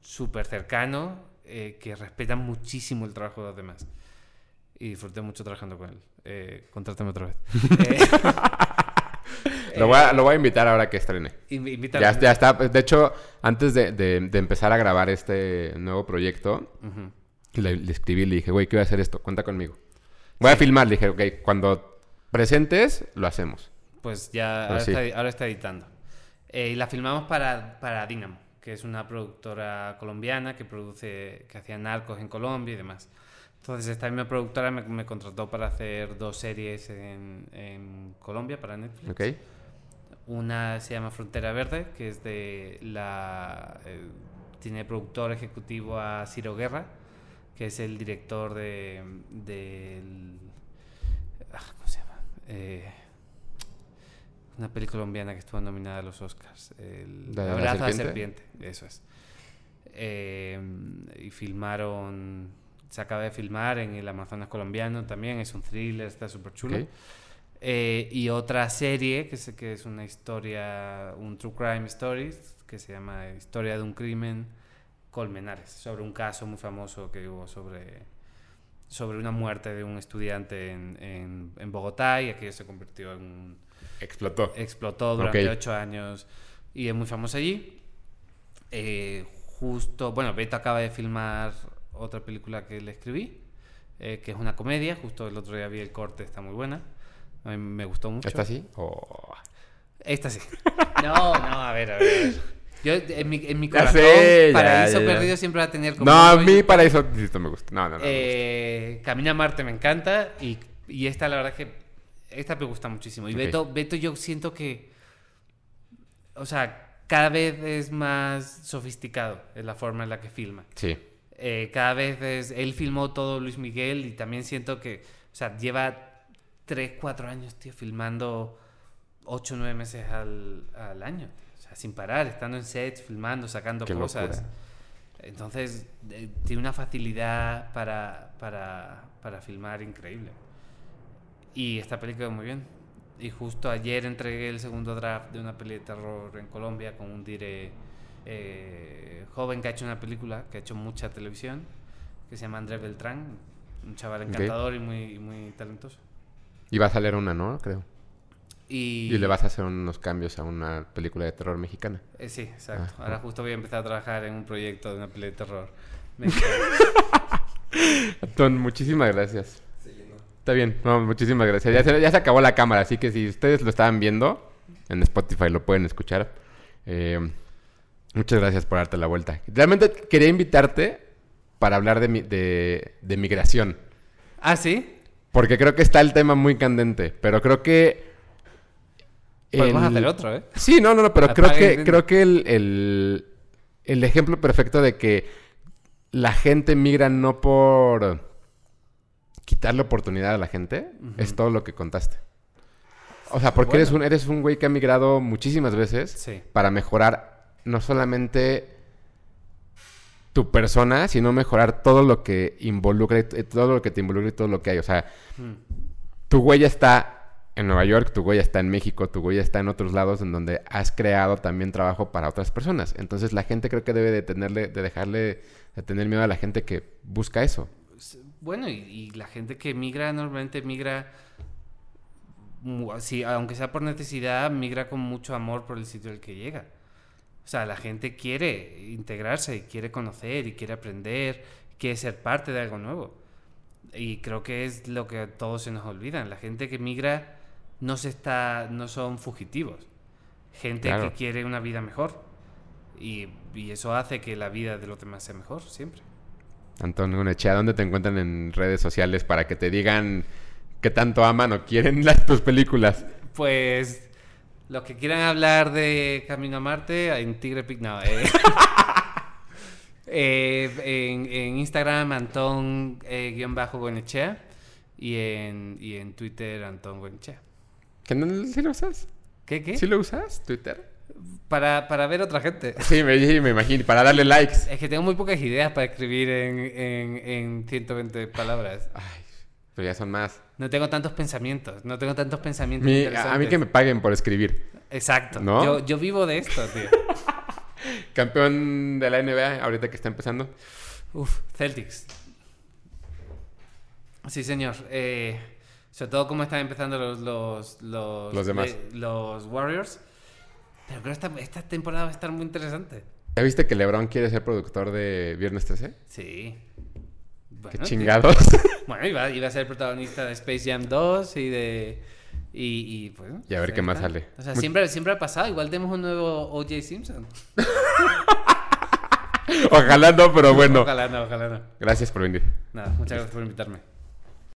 súper cercano, eh, que respeta muchísimo el trabajo de los demás. Y disfruté mucho trabajando con él. Eh, contrátame otra vez. Eh, Lo voy, a, lo voy a invitar ahora que estrene. Ya, ya está. De hecho, antes de, de- de empezar a grabar este nuevo proyecto, le, le escribí y le dije, güey, ¿qué voy a hacer esto? Cuenta conmigo. Voy a filmar. Le dije, ok, cuando presentes, lo hacemos. Pues ya ahora, sí. está, ahora está editando. Eh, y la filmamos para, para Dynamo, que es una productora colombiana que produce, que hacía narcos en Colombia y demás. Entonces esta misma productora me, me contrató para hacer dos series en, en Colombia para Netflix. ¿Ok? Una se llama Frontera Verde, que es de la... eh, tiene productor ejecutivo a Ciro Guerra, que es el director de... ah, ¿Cómo se llama? Eh, una peli colombiana que estuvo nominada a los Oscars. El ¿La de la la serpiente? serpiente, eso es. Eh, y filmaron... Se acaba de filmar en el Amazonas colombiano también, es un thriller, está súper chulo. Ok. Eh, y otra serie que es, que es una historia, un True Crime Stories, que se llama Historia de un Crimen Colmenares, sobre un caso muy famoso que hubo sobre, sobre una muerte de un estudiante en, en, en Bogotá y aquello se convirtió en un, Explotó. explotó durante Ok. ocho años y es muy famoso allí. Eh, justo, bueno, Beto acaba de filmar otra película que le escribí, eh, que es una comedia, justo el otro día vi el corte, está muy buena, a mí me gustó mucho. ¿Está así? Oh. Esta sí. No, no, a ver, a ver. Yo, en mi, en mi corazón, sé, ya, Paraíso ya, ya. Perdido siempre va a tener como... No, a mí para eso sí, esto me gusta. No, no, no. Eh, Camina a Marte me encanta y, y esta la verdad es que Esta me gusta muchísimo. Y Ok. Beto, Beto yo siento que, o sea, cada vez es más sofisticado en la forma en la que filma. Sí. Eh, cada vez es, él filmó todo Luis Miguel y también siento que, o sea, lleva 3, 4 años, tío, filmando 8, 9 meses al, al año. O sea, sin parar, estando en sets, filmando, sacando Qué cosas. locura. Entonces, eh, tiene una facilidad para, para, para filmar increíble. Y esta película muy bien. Y justo ayer entregué el segundo draft de una peli de terror en Colombia con un dire eh, joven que ha hecho una película, que ha hecho mucha televisión, que se llama Andrés Beltrán, un chaval encantador y muy, y muy talentoso. Y va a salir una, ¿no? Creo. Y, Y le vas a hacer unos cambios a una película de terror mexicana. Eh, sí, exacto. Ah, Ahora ah. justo voy a empezar a trabajar en un proyecto de una peli de terror. mexicana. Antón, muchísimas gracias. Está bien, no, muchísimas gracias. Ya se, ya se acabó la cámara, así que si ustedes lo estaban viendo, en Spotify lo pueden escuchar. Eh, muchas gracias por darte la vuelta. Realmente quería invitarte para hablar de, mi- de, de migración. ah, sí. Porque creo que está el tema muy candente, pero creo que... Podemos el- hacer otro, ¿eh? Sí, no, no, no, pero creo que, creo que el, el, el ejemplo perfecto de que la gente migra no por quitarle oportunidad a la gente es todo lo que contaste. O sea, porque eres, un, eres un güey que ha migrado muchísimas veces Sí. para mejorar no solamente tu persona, sino mejorar todo lo que involucra, y t- todo lo que te involucra y todo lo que hay. O sea, Mm. tu huella está en Nueva York, tu huella está en México, tu huella está en otros lados en donde has creado también trabajo para otras personas. Entonces la gente creo que debe de tenerle, de dejarle de tener miedo a la gente que busca eso. Bueno, y, y la gente que migra normalmente migra, sí, aunque sea por necesidad, migra con mucho amor por el sitio al que llega. O sea, la gente quiere integrarse y quiere conocer y quiere aprender, quiere ser parte de algo nuevo. Y creo que es lo que a todos se nos olvidan. La gente que migra no se está, no son fugitivos. Gente Claro. que quiere una vida mejor. Y, y eso hace que la vida de los demás sea mejor, siempre. Antonio Unechea, ¿dónde te encuentran en redes sociales para que te digan que tanto aman o quieren las, tus películas? Pues los que quieran hablar de Camino a Marte, en Tigre Pic, no. eh. Eh, en, en Instagram, Antón eh, y en, y en Twitter, Antón Goenechea. ¿Que no, ¿Sí lo usas? ¿Qué, qué? ¿Sí lo usas, Twitter? Para, para ver otra gente. Sí, me, imagino, para darle likes. Es que tengo muy pocas ideas para escribir en, en, en 120 palabras. Ay, pero ya son más. No tengo tantos pensamientos, no tengo tantos pensamientos Mi- a, mí que me paguen por escribir. Exacto. ¿No? Yo, yo vivo de esto, tío. Campeón de la NBA, ahorita que está empezando. Uf, Celtics. Sí, señor. Eh, sobre todo como están empezando los, los, los, Los demás. eh, los Warriors. Pero creo que esta, esta temporada va a estar muy interesante. ¿Ya viste que LeBron quiere ser productor de Viernes 13? Sí. Bueno, Qué chingados. Bueno, iba, iba a ser protagonista de Space Jam 2 y de... Y, y pues, Y a ver qué más sale. O sea, siempre, siempre ha pasado. Igual tenemos un nuevo O.J. Simpson. Ojalá no, pero bueno. Ojalá no, ojalá no. Gracias por venir. Nada, muchas gracias por invitarme.